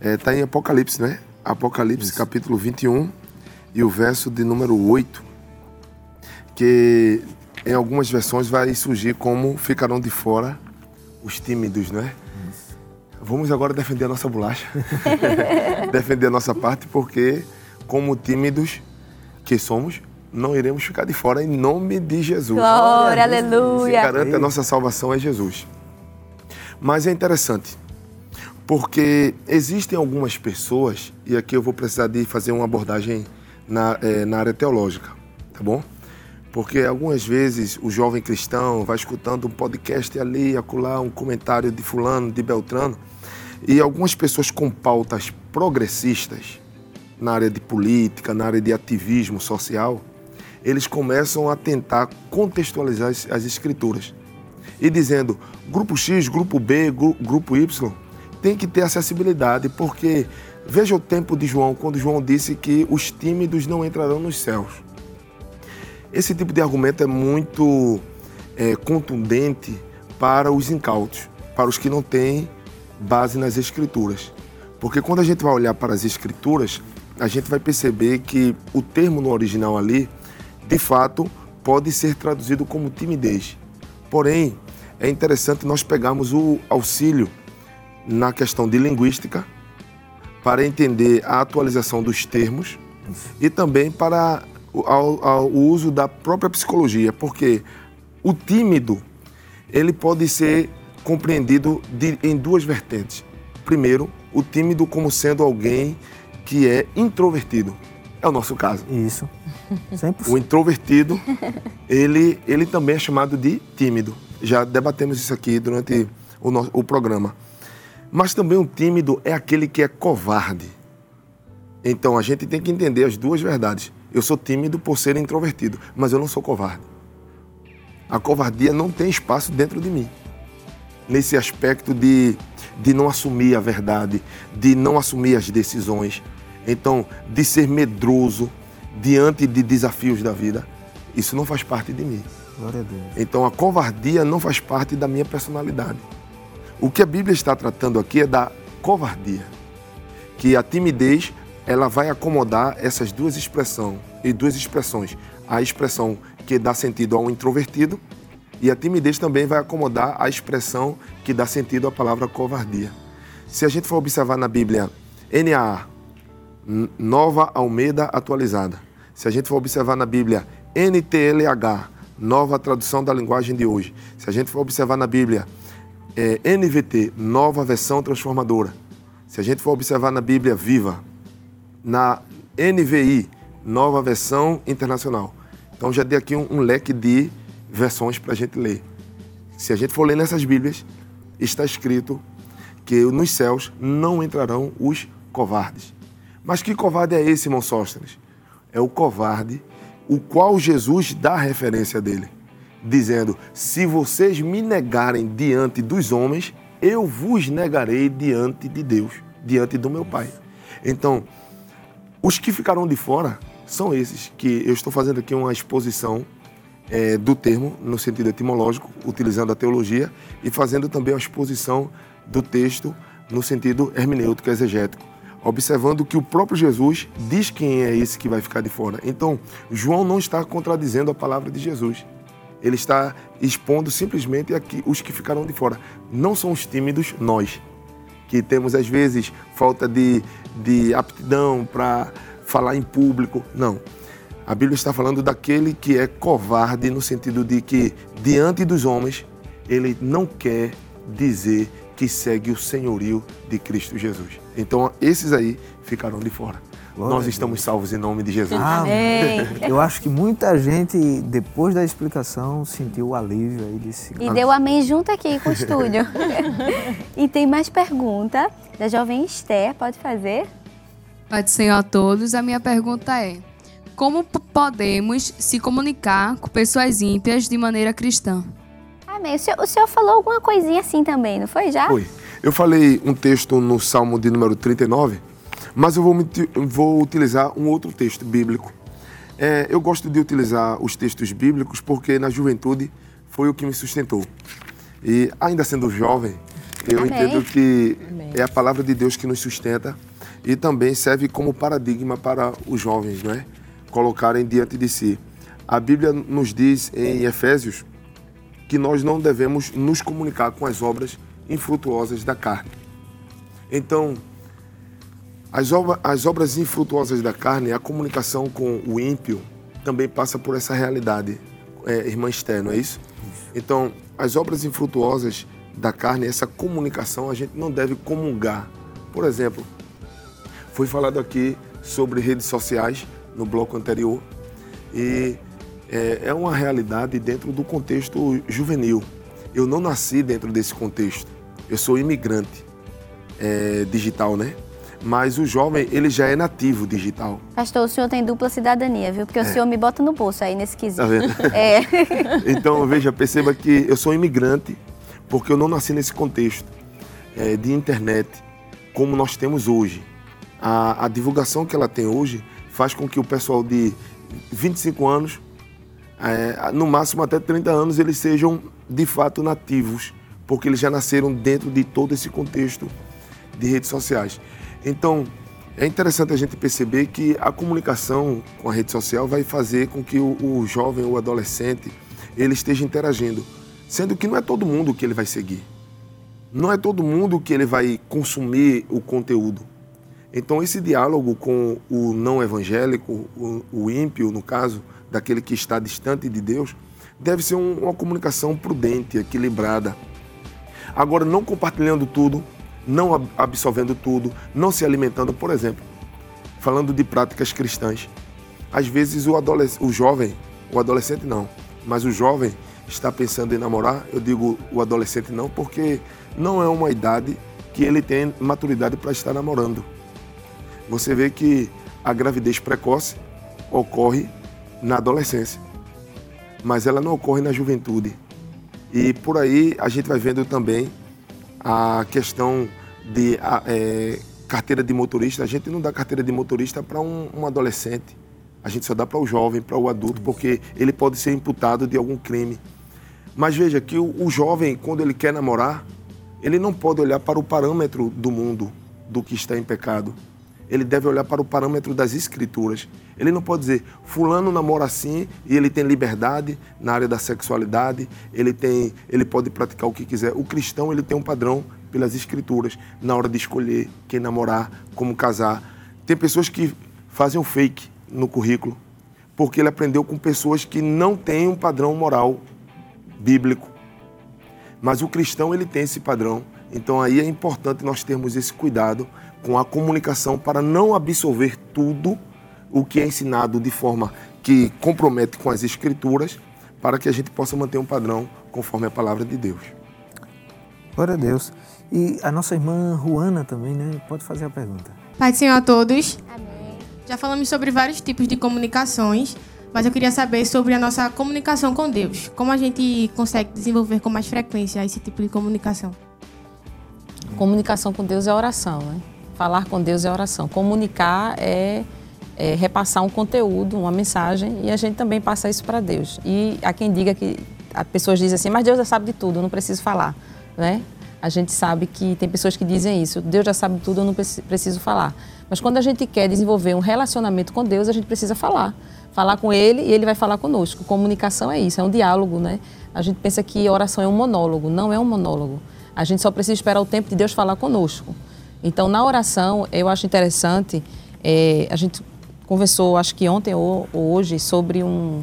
Está é, em Apocalipse, né? Apocalipse, isso. capítulo 21 e o verso de número 8, que em algumas versões vai surgir como ficarão de fora os tímidos, né? Vamos agora defender a nossa bolacha, defender a nossa parte, porque como tímidos que somos, não iremos ficar de fora em nome de Jesus. Glória, aleluia. Que garante a nossa salvação é Jesus. Mas é interessante, porque existem algumas pessoas, e aqui eu vou precisar de fazer uma abordagem na, é, na área teológica, tá bom? Porque algumas vezes o jovem cristão vai escutando um podcast ali, acolá, um comentário de fulano, de Beltrano, e algumas pessoas com pautas progressistas, na área de política, na área de ativismo social, eles começam a tentar contextualizar as, as escrituras. E dizendo, grupo X, grupo B, gru, grupo Y, tem que ter acessibilidade, porque veja o tempo de João, quando João disse que os tímidos não entrarão nos céus. Esse tipo de argumento é muito é, contundente para os incautos, para os que não têm base nas escrituras. Porque quando a gente vai olhar para as escrituras, a gente vai perceber que o termo no original ali, de fato, pode ser traduzido como timidez. Porém, é interessante nós pegarmos o auxílio na questão de linguística para entender a atualização dos termos e também para o, uso da própria psicologia, porque o tímido ele pode ser compreendido de, em duas vertentes. Primeiro, o tímido como sendo alguém que é introvertido. É o nosso caso. Isso. 100%. O introvertido, ele, ele também é chamado de tímido. Já debatemos isso aqui durante o, no, o programa. Mas também o tímido é aquele que é covarde. Então a gente tem que entender as duas verdades. Eu sou tímido por ser introvertido, mas eu não sou covarde. A covardia não tem espaço dentro de mim. Nesse aspecto de, de não assumir a verdade, de não assumir as decisões, então, de ser medroso diante de desafios da vida, isso não faz parte de mim. Glória a Deus. Então, a covardia não faz parte da minha personalidade. O que a Bíblia está tratando aqui é da covardia, que a timidez ela vai acomodar essas duas expressões e duas expressões, a expressão que dá sentido ao introvertido e a timidez também vai acomodar a expressão que dá sentido à palavra covardia. Se a gente for observar na Bíblia NAA, Nova Almeida Atualizada. Se a gente for observar na Bíblia, NTLH, Nova Tradução da Linguagem de Hoje. Se a gente for observar na Bíblia, é, NVT, Nova Versão Transformadora. Se a gente for observar na Bíblia Viva, na NVI, Nova Versão Internacional. Então já dei aqui um, um leque de versões para a gente ler. Se a gente for ler nessas Bíblias, está escrito que nos céus não entrarão os covardes. Mas que covarde é esse, irmão Sóstenes? É o covarde, o qual Jesus dá referência dele, dizendo: Se vocês me negarem diante dos homens, eu vos negarei diante de Deus, diante do meu Pai. Então, os que ficaram de fora são esses, que eu estou fazendo aqui uma exposição é, do termo no sentido etimológico, utilizando a teologia, e fazendo também uma exposição do texto no sentido hermenêutico, exegético observando que o próprio Jesus diz quem é esse que vai ficar de fora. Então, João não está contradizendo a palavra de Jesus. Ele está expondo simplesmente aqui os que ficaram de fora. Não são os tímidos, nós, que temos às vezes falta de, de aptidão para falar em público. Não. A Bíblia está falando daquele que é covarde, no sentido de que, diante dos homens, ele não quer dizer que segue o senhorio de Cristo Jesus. Então, esses aí ficarão de fora. Glória nós estamos salvos em nome de Jesus. Amém. Eu acho que muita gente, depois da explicação, sentiu o alívio aí desse. E deu amém junto aqui com o estúdio. e tem mais pergunta da jovem Esther, pode fazer? Pode ser a todos. A minha pergunta é: como podemos se comunicar com pessoas ímpias de maneira cristã? Amém. O senhor, o senhor falou alguma coisinha assim também, não foi já? Foi. Eu falei um texto no Salmo de número 39, mas eu vou, vou utilizar um outro texto bíblico. É, eu gosto de utilizar os textos bíblicos porque na juventude foi o que me sustentou. E ainda sendo jovem, eu Amém. entendo que Amém. é a palavra de Deus que nos sustenta e também serve como paradigma para os jovens, não é? colocarem diante de si. A Bíblia nos diz em Efésios que nós não devemos nos comunicar com as obras infrutuosas da carne. Então, as, obra, as obras infrutuosas da carne, a comunicação com o ímpio, também passa por essa realidade, é, irmã Esther, não é isso? Então, as obras infrutuosas da carne, essa comunicação, a gente não deve comungar. Por exemplo, foi falado aqui sobre redes sociais, no bloco anterior. E é, é uma realidade dentro do contexto juvenil. Eu não nasci dentro desse contexto. Eu sou imigrante é, digital, né? Mas o jovem, ele já é nativo digital. Pastor, o senhor tem dupla cidadania, viu? Porque é. o senhor me bota no bolso aí nesse quesito. Tá vendo? É. então, veja, perceba que eu sou imigrante porque eu não nasci nesse contexto é, de internet como nós temos hoje. A, a divulgação que ela tem hoje faz com que o pessoal de 25 anos, é, no máximo até 30 anos, eles sejam de fato nativos, porque eles já nasceram dentro de todo esse contexto de redes sociais. Então, é interessante a gente perceber que a comunicação com a rede social vai fazer com que o, o jovem ou adolescente ele esteja interagindo, sendo que não é todo mundo que ele vai seguir. Não é todo mundo que ele vai consumir o conteúdo. Então, esse diálogo com o não evangélico, o, o ímpio, no caso, daquele que está distante de Deus, deve ser um, uma comunicação prudente, equilibrada. Agora, não compartilhando tudo, não absorvendo tudo, não se alimentando, por exemplo, falando de práticas cristãs. Às vezes, o, adolesc o jovem, o adolescente não, mas o jovem está pensando em namorar, eu digo o adolescente não, porque não é uma idade que ele tem maturidade para estar namorando você vê que a gravidez precoce ocorre na adolescência, mas ela não ocorre na juventude. E por aí a gente vai vendo também a questão de é, carteira de motorista. A gente não dá carteira de motorista para um, um, adolescente, a gente só dá para o jovem, para o adulto, porque ele pode ser imputado de algum crime. Mas veja que o, o jovem, quando ele quer namorar, ele não pode olhar para o parâmetro do mundo, do que está em pecado ele deve olhar para o parâmetro das escrituras. Ele não pode dizer, fulano namora assim e ele tem liberdade na área da sexualidade, ele, tem, ele pode praticar o que quiser. O cristão ele tem um padrão pelas escrituras na hora de escolher quem namorar, como casar. Tem pessoas que fazem um fake no currículo, porque ele aprendeu com pessoas que não têm um padrão moral bíblico. Mas o cristão ele tem esse padrão. Então aí é importante nós termos esse cuidado com a comunicação para não absorver tudo o que é ensinado de forma que compromete com as escrituras, para que a gente possa manter um padrão conforme a palavra de Deus. Glória a Deus. E a nossa irmã Ruana também, né? Pode fazer a pergunta. Pai do Senhor a todos. Amém. Já falamos sobre vários tipos de comunicações, mas eu queria saber sobre a nossa comunicação com Deus. Como a gente consegue desenvolver com mais frequência esse tipo de comunicação? Comunicação com Deus é oração, né? Falar com Deus é oração. Comunicar é, é repassar um conteúdo, uma mensagem, e a gente também passa isso para Deus. E há quem diga que as pessoas dizem assim, mas Deus já sabe de tudo, eu não preciso falar, né? A gente sabe que tem pessoas que dizem isso, Deus já sabe tudo, eu não preciso falar. Mas quando a gente quer desenvolver um relacionamento com Deus, a gente precisa falar. Falar com Ele e Ele vai falar conosco. Comunicação é isso, é um diálogo, né? A gente pensa que oração é um monólogo, não é um monólogo. A gente só precisa esperar o tempo de Deus falar conosco. Então, na oração, eu acho interessante, é, a gente conversou, acho que ontem ou, ou hoje, sobre um,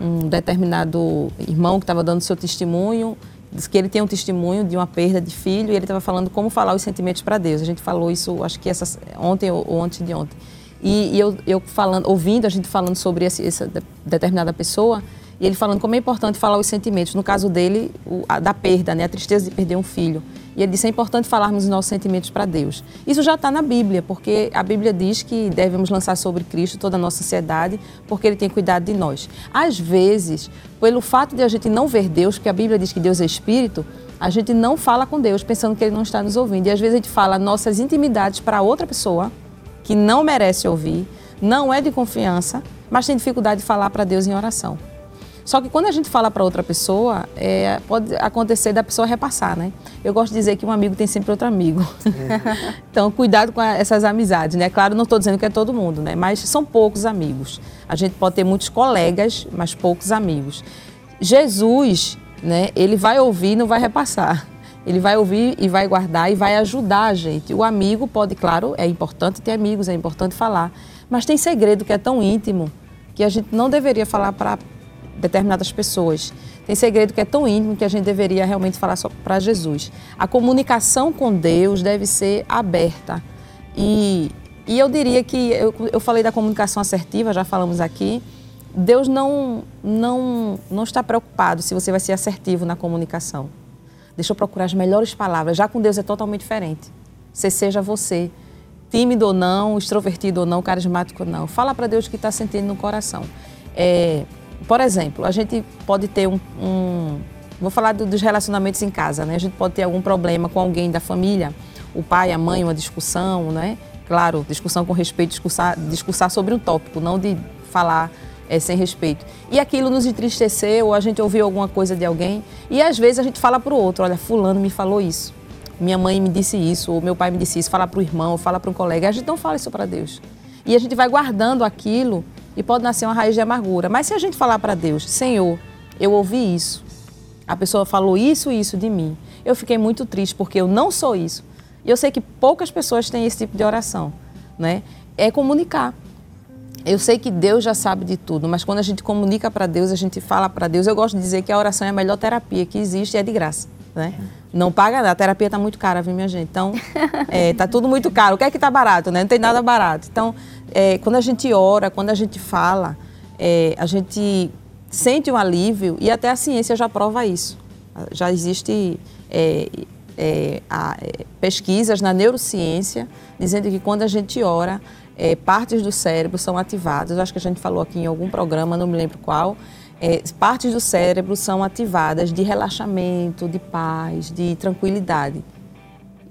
um determinado irmão que estava dando seu testemunho, disse que ele tem um testemunho de uma perda de filho e ele estava falando como falar os sentimentos para Deus. A gente falou isso, acho que essa, ontem ou, ou antes de ontem. E, e eu, eu, falando, ouvindo a gente falando sobre essa determinada pessoa, e ele falando como é importante falar os sentimentos. No caso dele, o, a, da perda, né? a tristeza de perder um filho. E ele disse é importante falarmos os nossos sentimentos para Deus. Isso já está na Bíblia, porque a Bíblia diz que devemos lançar sobre Cristo toda a nossa ansiedade, porque Ele tem cuidado de nós. Às vezes, pelo fato de a gente não ver Deus, porque a Bíblia diz que Deus é Espírito, a gente não fala com Deus pensando que Ele não está nos ouvindo. E às vezes a gente fala nossas intimidades para outra pessoa que não merece ouvir, não é de confiança, mas tem dificuldade de falar para Deus em oração. Só que quando a gente fala para outra pessoa, é, pode acontecer da pessoa repassar, né? Eu gosto de dizer que um amigo tem sempre outro amigo. É. então, cuidado com essas amizades, né? Claro, não estou dizendo que é todo mundo, né? Mas são poucos amigos. A gente pode ter muitos colegas, mas poucos amigos. Jesus, né? Ele vai ouvir, não vai repassar. Ele vai ouvir e vai guardar e vai ajudar a gente. O amigo pode, claro, é importante ter amigos, é importante falar, mas tem segredo que é tão íntimo que a gente não deveria falar para determinadas pessoas. Tem segredo que é tão íntimo que a gente deveria realmente falar só para Jesus. A comunicação com Deus deve ser aberta. E, e eu diria que, eu, eu falei da comunicação assertiva, já falamos aqui, Deus não, não, não está preocupado se você vai ser assertivo na comunicação. Deixa eu procurar as melhores palavras. Já com Deus é totalmente diferente. Você seja você, tímido ou não, extrovertido ou não, carismático ou não. Fala para Deus o que está sentindo no coração. É, por exemplo, a gente pode ter um, um vou falar do, dos relacionamentos em casa, né? A gente pode ter algum problema com alguém da família, o pai, a mãe, uma discussão, né? Claro, discussão com respeito, discursar, discursar sobre um tópico, não de falar é, sem respeito. E aquilo nos entristeceu, ou a gente ouviu alguma coisa de alguém, e às vezes a gente fala para o outro, olha, fulano me falou isso, minha mãe me disse isso, ou meu pai me disse isso, fala para o irmão, fala para um colega, a gente não fala isso para Deus. E a gente vai guardando aquilo e pode nascer uma raiz de amargura. Mas se a gente falar para Deus, Senhor, eu ouvi isso, a pessoa falou isso e isso de mim, eu fiquei muito triste porque eu não sou isso. E eu sei que poucas pessoas têm esse tipo de oração, né? É comunicar. Eu sei que Deus já sabe de tudo, mas quando a gente comunica para Deus, a gente fala para Deus, eu gosto de dizer que a oração é a melhor terapia que existe e é de graça, né? Não paga nada, a terapia está muito cara, viu, minha gente? Então, é, tá tudo muito caro. O que é que está barato, né? Não tem nada barato. Então, é, quando a gente ora, quando a gente fala, é, a gente sente um alívio e até a ciência já prova isso. Já existe é, é a, é, pesquisas na neurociência dizendo que quando a gente ora, é, partes do cérebro são ativadas. Acho que a gente falou aqui em algum programa, não me lembro qual. partes do cérebro são ativadas de relaxamento, de paz, de tranquilidade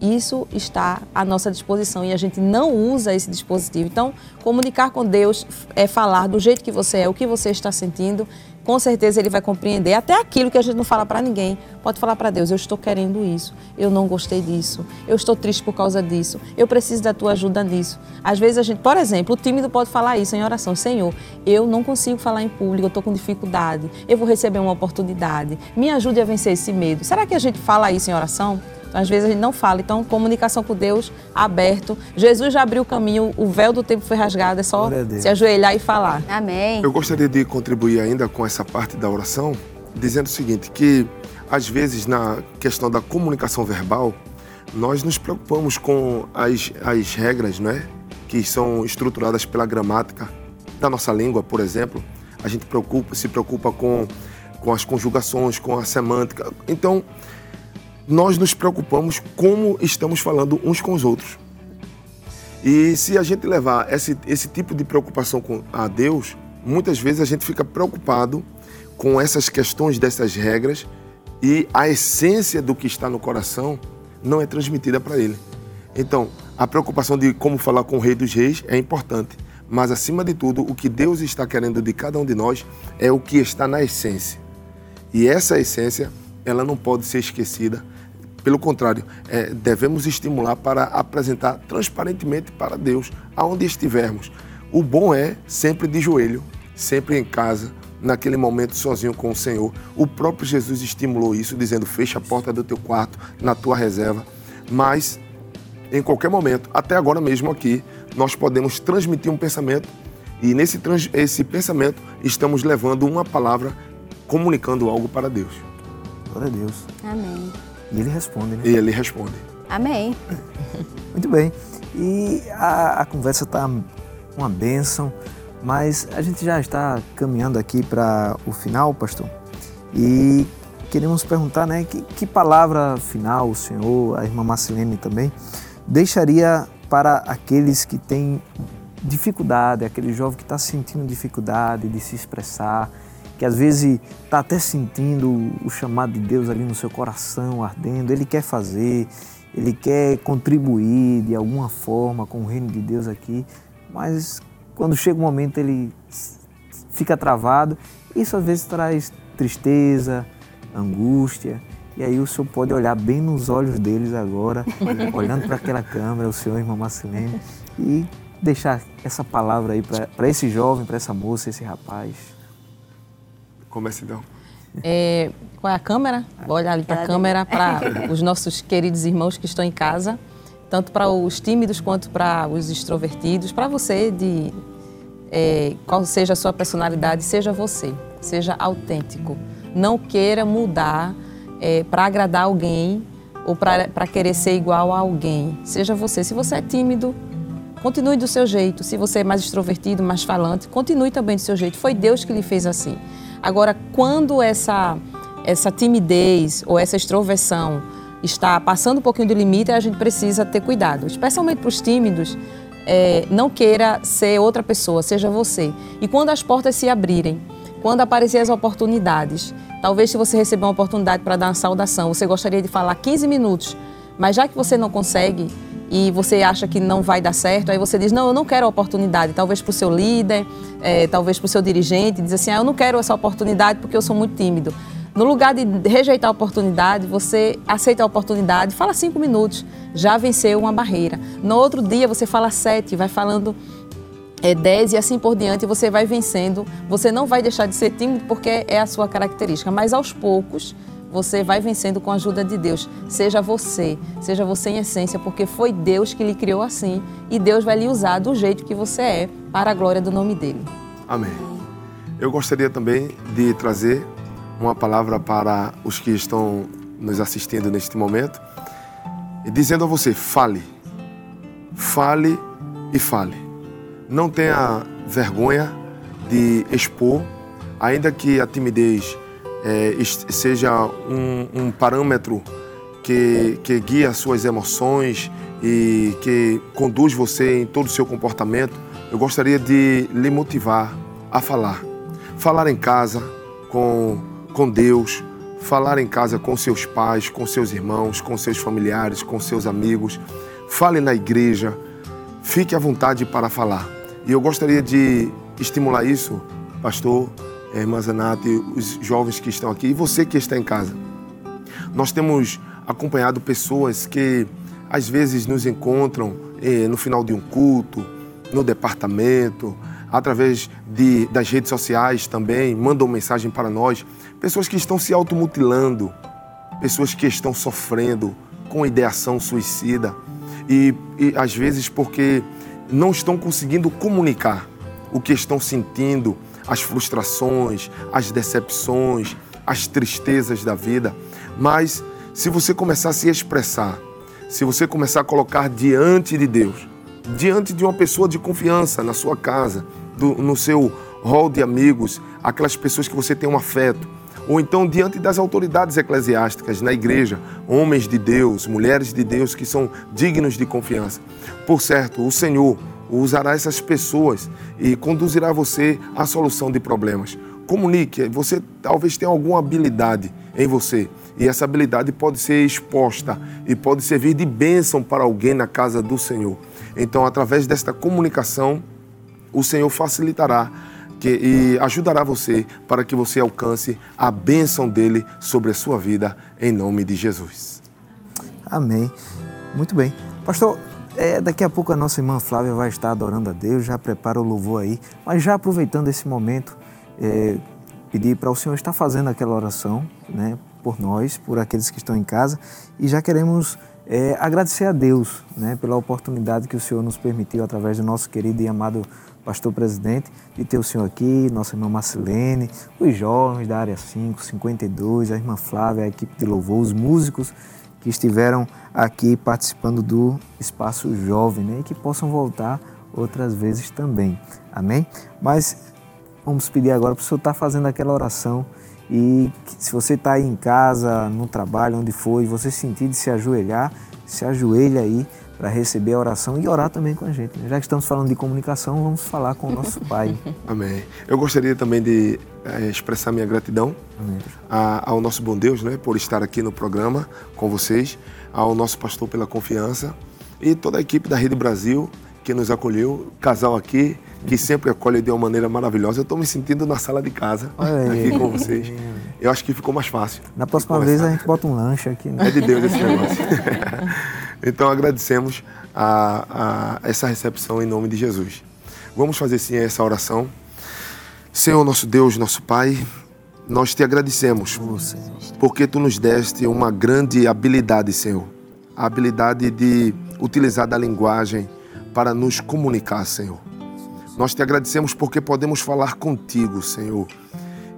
isso está à nossa disposição e a gente não usa esse dispositivo. Então, comunicar com Deus é falar do jeito que você é, o que você está sentindo. Com certeza ele vai compreender até aquilo que a gente não fala para ninguém. Pode falar para Deus: eu estou querendo isso, eu não gostei disso, eu estou triste por causa disso, eu preciso da tua ajuda nisso. Às vezes a gente, por exemplo, o tímido pode falar isso em oração: Senhor, eu não consigo falar em público, eu estou com dificuldade, eu vou receber uma oportunidade, me ajude a vencer esse medo. Será que a gente fala isso em oração? Então, às vezes a gente não fala. Então, comunicação com Deus aberto. Jesus já abriu o caminho, o véu do tempo foi rasgado, é só se ajoelhar e falar. Amém. Eu gostaria de contribuir ainda com essa parte da oração, dizendo o seguinte, que às vezes na questão da comunicação verbal, nós nos preocupamos com as, as regras, não é? Que são estruturadas pela gramática da nossa língua, por exemplo. A gente preocupa, se preocupa com, com as conjugações, com a semântica. Então, nós nos preocupamos como estamos falando uns com os outros. E se a gente levar esse, esse tipo de preocupação com, a Deus, muitas vezes a gente fica preocupado com essas questões dessas regras e a essência do que está no coração não é transmitida para ele. Então, a preocupação de como falar com o Rei dos Reis é importante, mas acima de tudo, o que Deus está querendo de cada um de nós é o que está na essência. E essa essência, ela não pode ser esquecida pelo contrário, é, devemos estimular para apresentar transparentemente para Deus aonde estivermos. O bom é sempre de joelho, sempre em casa, naquele momento sozinho com o Senhor. O próprio Jesus estimulou isso, dizendo: fecha a porta do teu quarto, na tua reserva. Mas, em qualquer momento, até agora mesmo aqui, nós podemos transmitir um pensamento e nesse esse pensamento estamos levando uma palavra, comunicando algo para Deus. Glória a Deus. Amém. E ele responde, né? E ele responde. Amém. Muito bem. E a, a conversa está uma bênção, mas a gente já está caminhando aqui para o final, pastor, e queremos perguntar, né, que, que palavra final o senhor, a irmã Marcelene também, deixaria para aqueles que têm dificuldade, aquele jovem que está sentindo dificuldade de se expressar, que às vezes está até sentindo o chamado de Deus ali no seu coração ardendo, ele quer fazer, ele quer contribuir de alguma forma com o reino de Deus aqui, mas quando chega o um momento ele fica travado. Isso às vezes traz tristeza, angústia. E aí o senhor pode olhar bem nos olhos deles agora, olhando para aquela câmera, o senhor, irmã Marcelene, e deixar essa palavra aí para esse jovem, para essa moça, esse rapaz. Comece então. É, qual é a câmera? Vou olhar ali para a câmera, para os nossos queridos irmãos que estão em casa, tanto para os tímidos quanto para os extrovertidos, para você, de é, qual seja a sua personalidade, seja você, seja autêntico. Não queira mudar é, para agradar alguém ou para querer ser igual a alguém. Seja você. Se você é tímido, continue do seu jeito. Se você é mais extrovertido, mais falante, continue também do seu jeito. Foi Deus que lhe fez assim. Agora, quando essa, essa timidez ou essa extroversão está passando um pouquinho do limite, a gente precisa ter cuidado. Especialmente para os tímidos, é, não queira ser outra pessoa, seja você. E quando as portas se abrirem, quando aparecerem as oportunidades, Talvez se você receber uma oportunidade para dar uma saudação, você gostaria de falar 15 minutos, mas já que você não consegue e você acha que não vai dar certo, aí você diz, não, eu não quero a oportunidade. Talvez para o seu líder, é, talvez para o seu dirigente, diz assim, ah, eu não quero essa oportunidade porque eu sou muito tímido. No lugar de rejeitar a oportunidade, você aceita a oportunidade, fala cinco minutos, já venceu uma barreira. No outro dia, você fala sete, vai falando é 10 e assim por diante você vai vencendo. Você não vai deixar de ser tímido porque é a sua característica, mas aos poucos você vai vencendo com a ajuda de Deus. Seja você, seja você em essência, porque foi Deus que lhe criou assim e Deus vai lhe usar do jeito que você é para a glória do nome dele. Amém. Eu gostaria também de trazer uma palavra para os que estão nos assistindo neste momento, dizendo a você: fale, fale e fale não tenha vergonha de expor, ainda que a timidez é, seja um, um parâmetro que, que guia suas emoções e que conduz você em todo o seu comportamento, eu gostaria de lhe motivar a falar. Falar em casa com, com Deus, falar em casa com seus pais, com seus irmãos, com seus familiares, com seus amigos. Fale na igreja, fique à vontade para falar. E eu gostaria de estimular isso, pastor, eh, irmã Zanate, os jovens que estão aqui e você que está em casa. Nós temos acompanhado pessoas que às vezes nos encontram eh, no final de um culto, no departamento, através de, das redes sociais também, mandam mensagem para nós. Pessoas que estão se automutilando, pessoas que estão sofrendo com ideação suicida. E, e às vezes porque não estão conseguindo comunicar o que estão sentindo, as frustrações, as decepções, as tristezas da vida. Mas se você começar a se expressar, se você começar a colocar diante de Deus, diante de uma pessoa de confiança na sua casa, do, no seu hall de amigos, aquelas pessoas que você tem um afeto, ou então diante das autoridades eclesiásticas na igreja, homens de Deus, mulheres de Deus que são dignos de confiança. Por certo, o Senhor usará essas pessoas e conduzirá você à solução de problemas. Comunique, você talvez tenha alguma habilidade em você e essa habilidade pode ser exposta e pode servir de bênção para alguém na casa do Senhor. Então, através desta comunicação, o Senhor facilitará que, e ajudará você para que você alcance a bênção dele sobre a sua vida, em nome de Jesus. Amém. Muito bem. Pastor, é, daqui a pouco a nossa irmã Flávia vai estar adorando a Deus, já prepara o louvor aí, mas já aproveitando esse momento, é, pedir para o Senhor estar fazendo aquela oração né, por nós, por aqueles que estão em casa, e já queremos é, agradecer a Deus né, pela oportunidade que o Senhor nos permitiu através do nosso querido e amado pastor presidente, de ter o senhor aqui, nossa irmã Marcelene, os jovens da área 5, 52, a irmã Flávia, a equipe de louvor, os músicos que estiveram aqui participando do Espaço Jovem, né, e que possam voltar outras vezes também. Amém? Mas vamos pedir agora para o senhor estar tá fazendo aquela oração e se você está aí em casa, no trabalho, onde for, e você sentir de se ajoelhar, se ajoelha aí para receber a oração e orar também com a gente. Né? Já que estamos falando de comunicação, vamos falar com o nosso Pai. Amém. Eu gostaria também de é, expressar minha gratidão a, ao nosso bom Deus, né, por estar aqui no programa com vocês, ao nosso pastor pela confiança e toda a equipe da Rede Brasil que nos acolheu, casal aqui que sempre acolhe de uma maneira maravilhosa. Eu estou me sentindo na sala de casa aqui com vocês. Eu acho que ficou mais fácil. Na próxima vez a gente bota um lanche aqui. Né? É de Deus esse negócio. então agradecemos a, a essa recepção em nome de Jesus. Vamos fazer sim essa oração. Senhor, nosso Deus, nosso Pai, nós te agradecemos porque tu nos deste uma grande habilidade, Senhor. A habilidade de utilizar da linguagem para nos comunicar, Senhor. Nós te agradecemos porque podemos falar contigo, Senhor.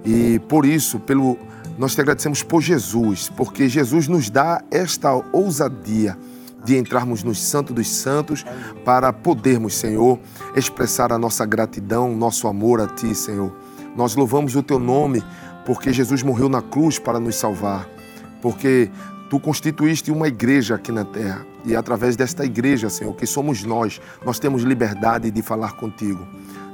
E por isso, pelo nós te agradecemos por Jesus, porque Jesus nos dá esta ousadia de entrarmos no Santo dos Santos para podermos, Senhor, expressar a nossa gratidão, nosso amor a Ti, Senhor. Nós louvamos o Teu nome porque Jesus morreu na cruz para nos salvar, porque Tu constituíste uma igreja aqui na terra e através desta igreja, Senhor, que somos nós, nós temos liberdade de falar contigo.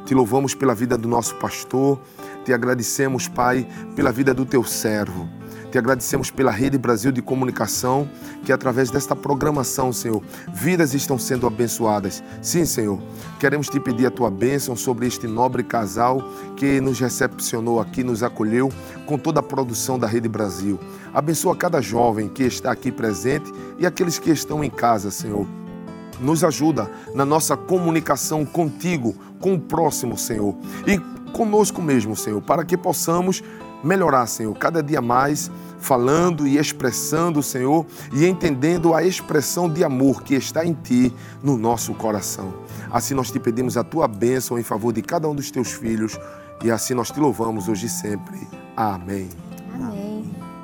Te louvamos pela vida do nosso pastor, te agradecemos, Pai, pela vida do teu servo. Te agradecemos pela Rede Brasil de Comunicação, que através desta programação, Senhor, vidas estão sendo abençoadas. Sim, Senhor, queremos te pedir a tua bênção sobre este nobre casal que nos recepcionou aqui, nos acolheu com toda a produção da Rede Brasil. Abençoa cada jovem que está aqui presente e aqueles que estão em casa, Senhor. Nos ajuda na nossa comunicação contigo, com o próximo, Senhor. E conosco mesmo, Senhor, para que possamos melhorar, Senhor, cada dia mais falando e expressando, Senhor, e entendendo a expressão de amor que está em Ti, no nosso coração. Assim nós te pedimos a Tua bênção em favor de cada um dos Teus filhos e assim nós te louvamos hoje e sempre. Amém. Amém.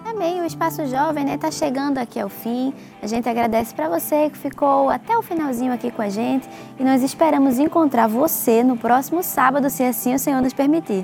Amém. O Espaço Jovem está né, tá chegando aqui ao fim. A gente agradece para você que ficou até o finalzinho aqui com a gente e nós esperamos encontrar você no próximo sábado, se assim o Senhor nos permitir.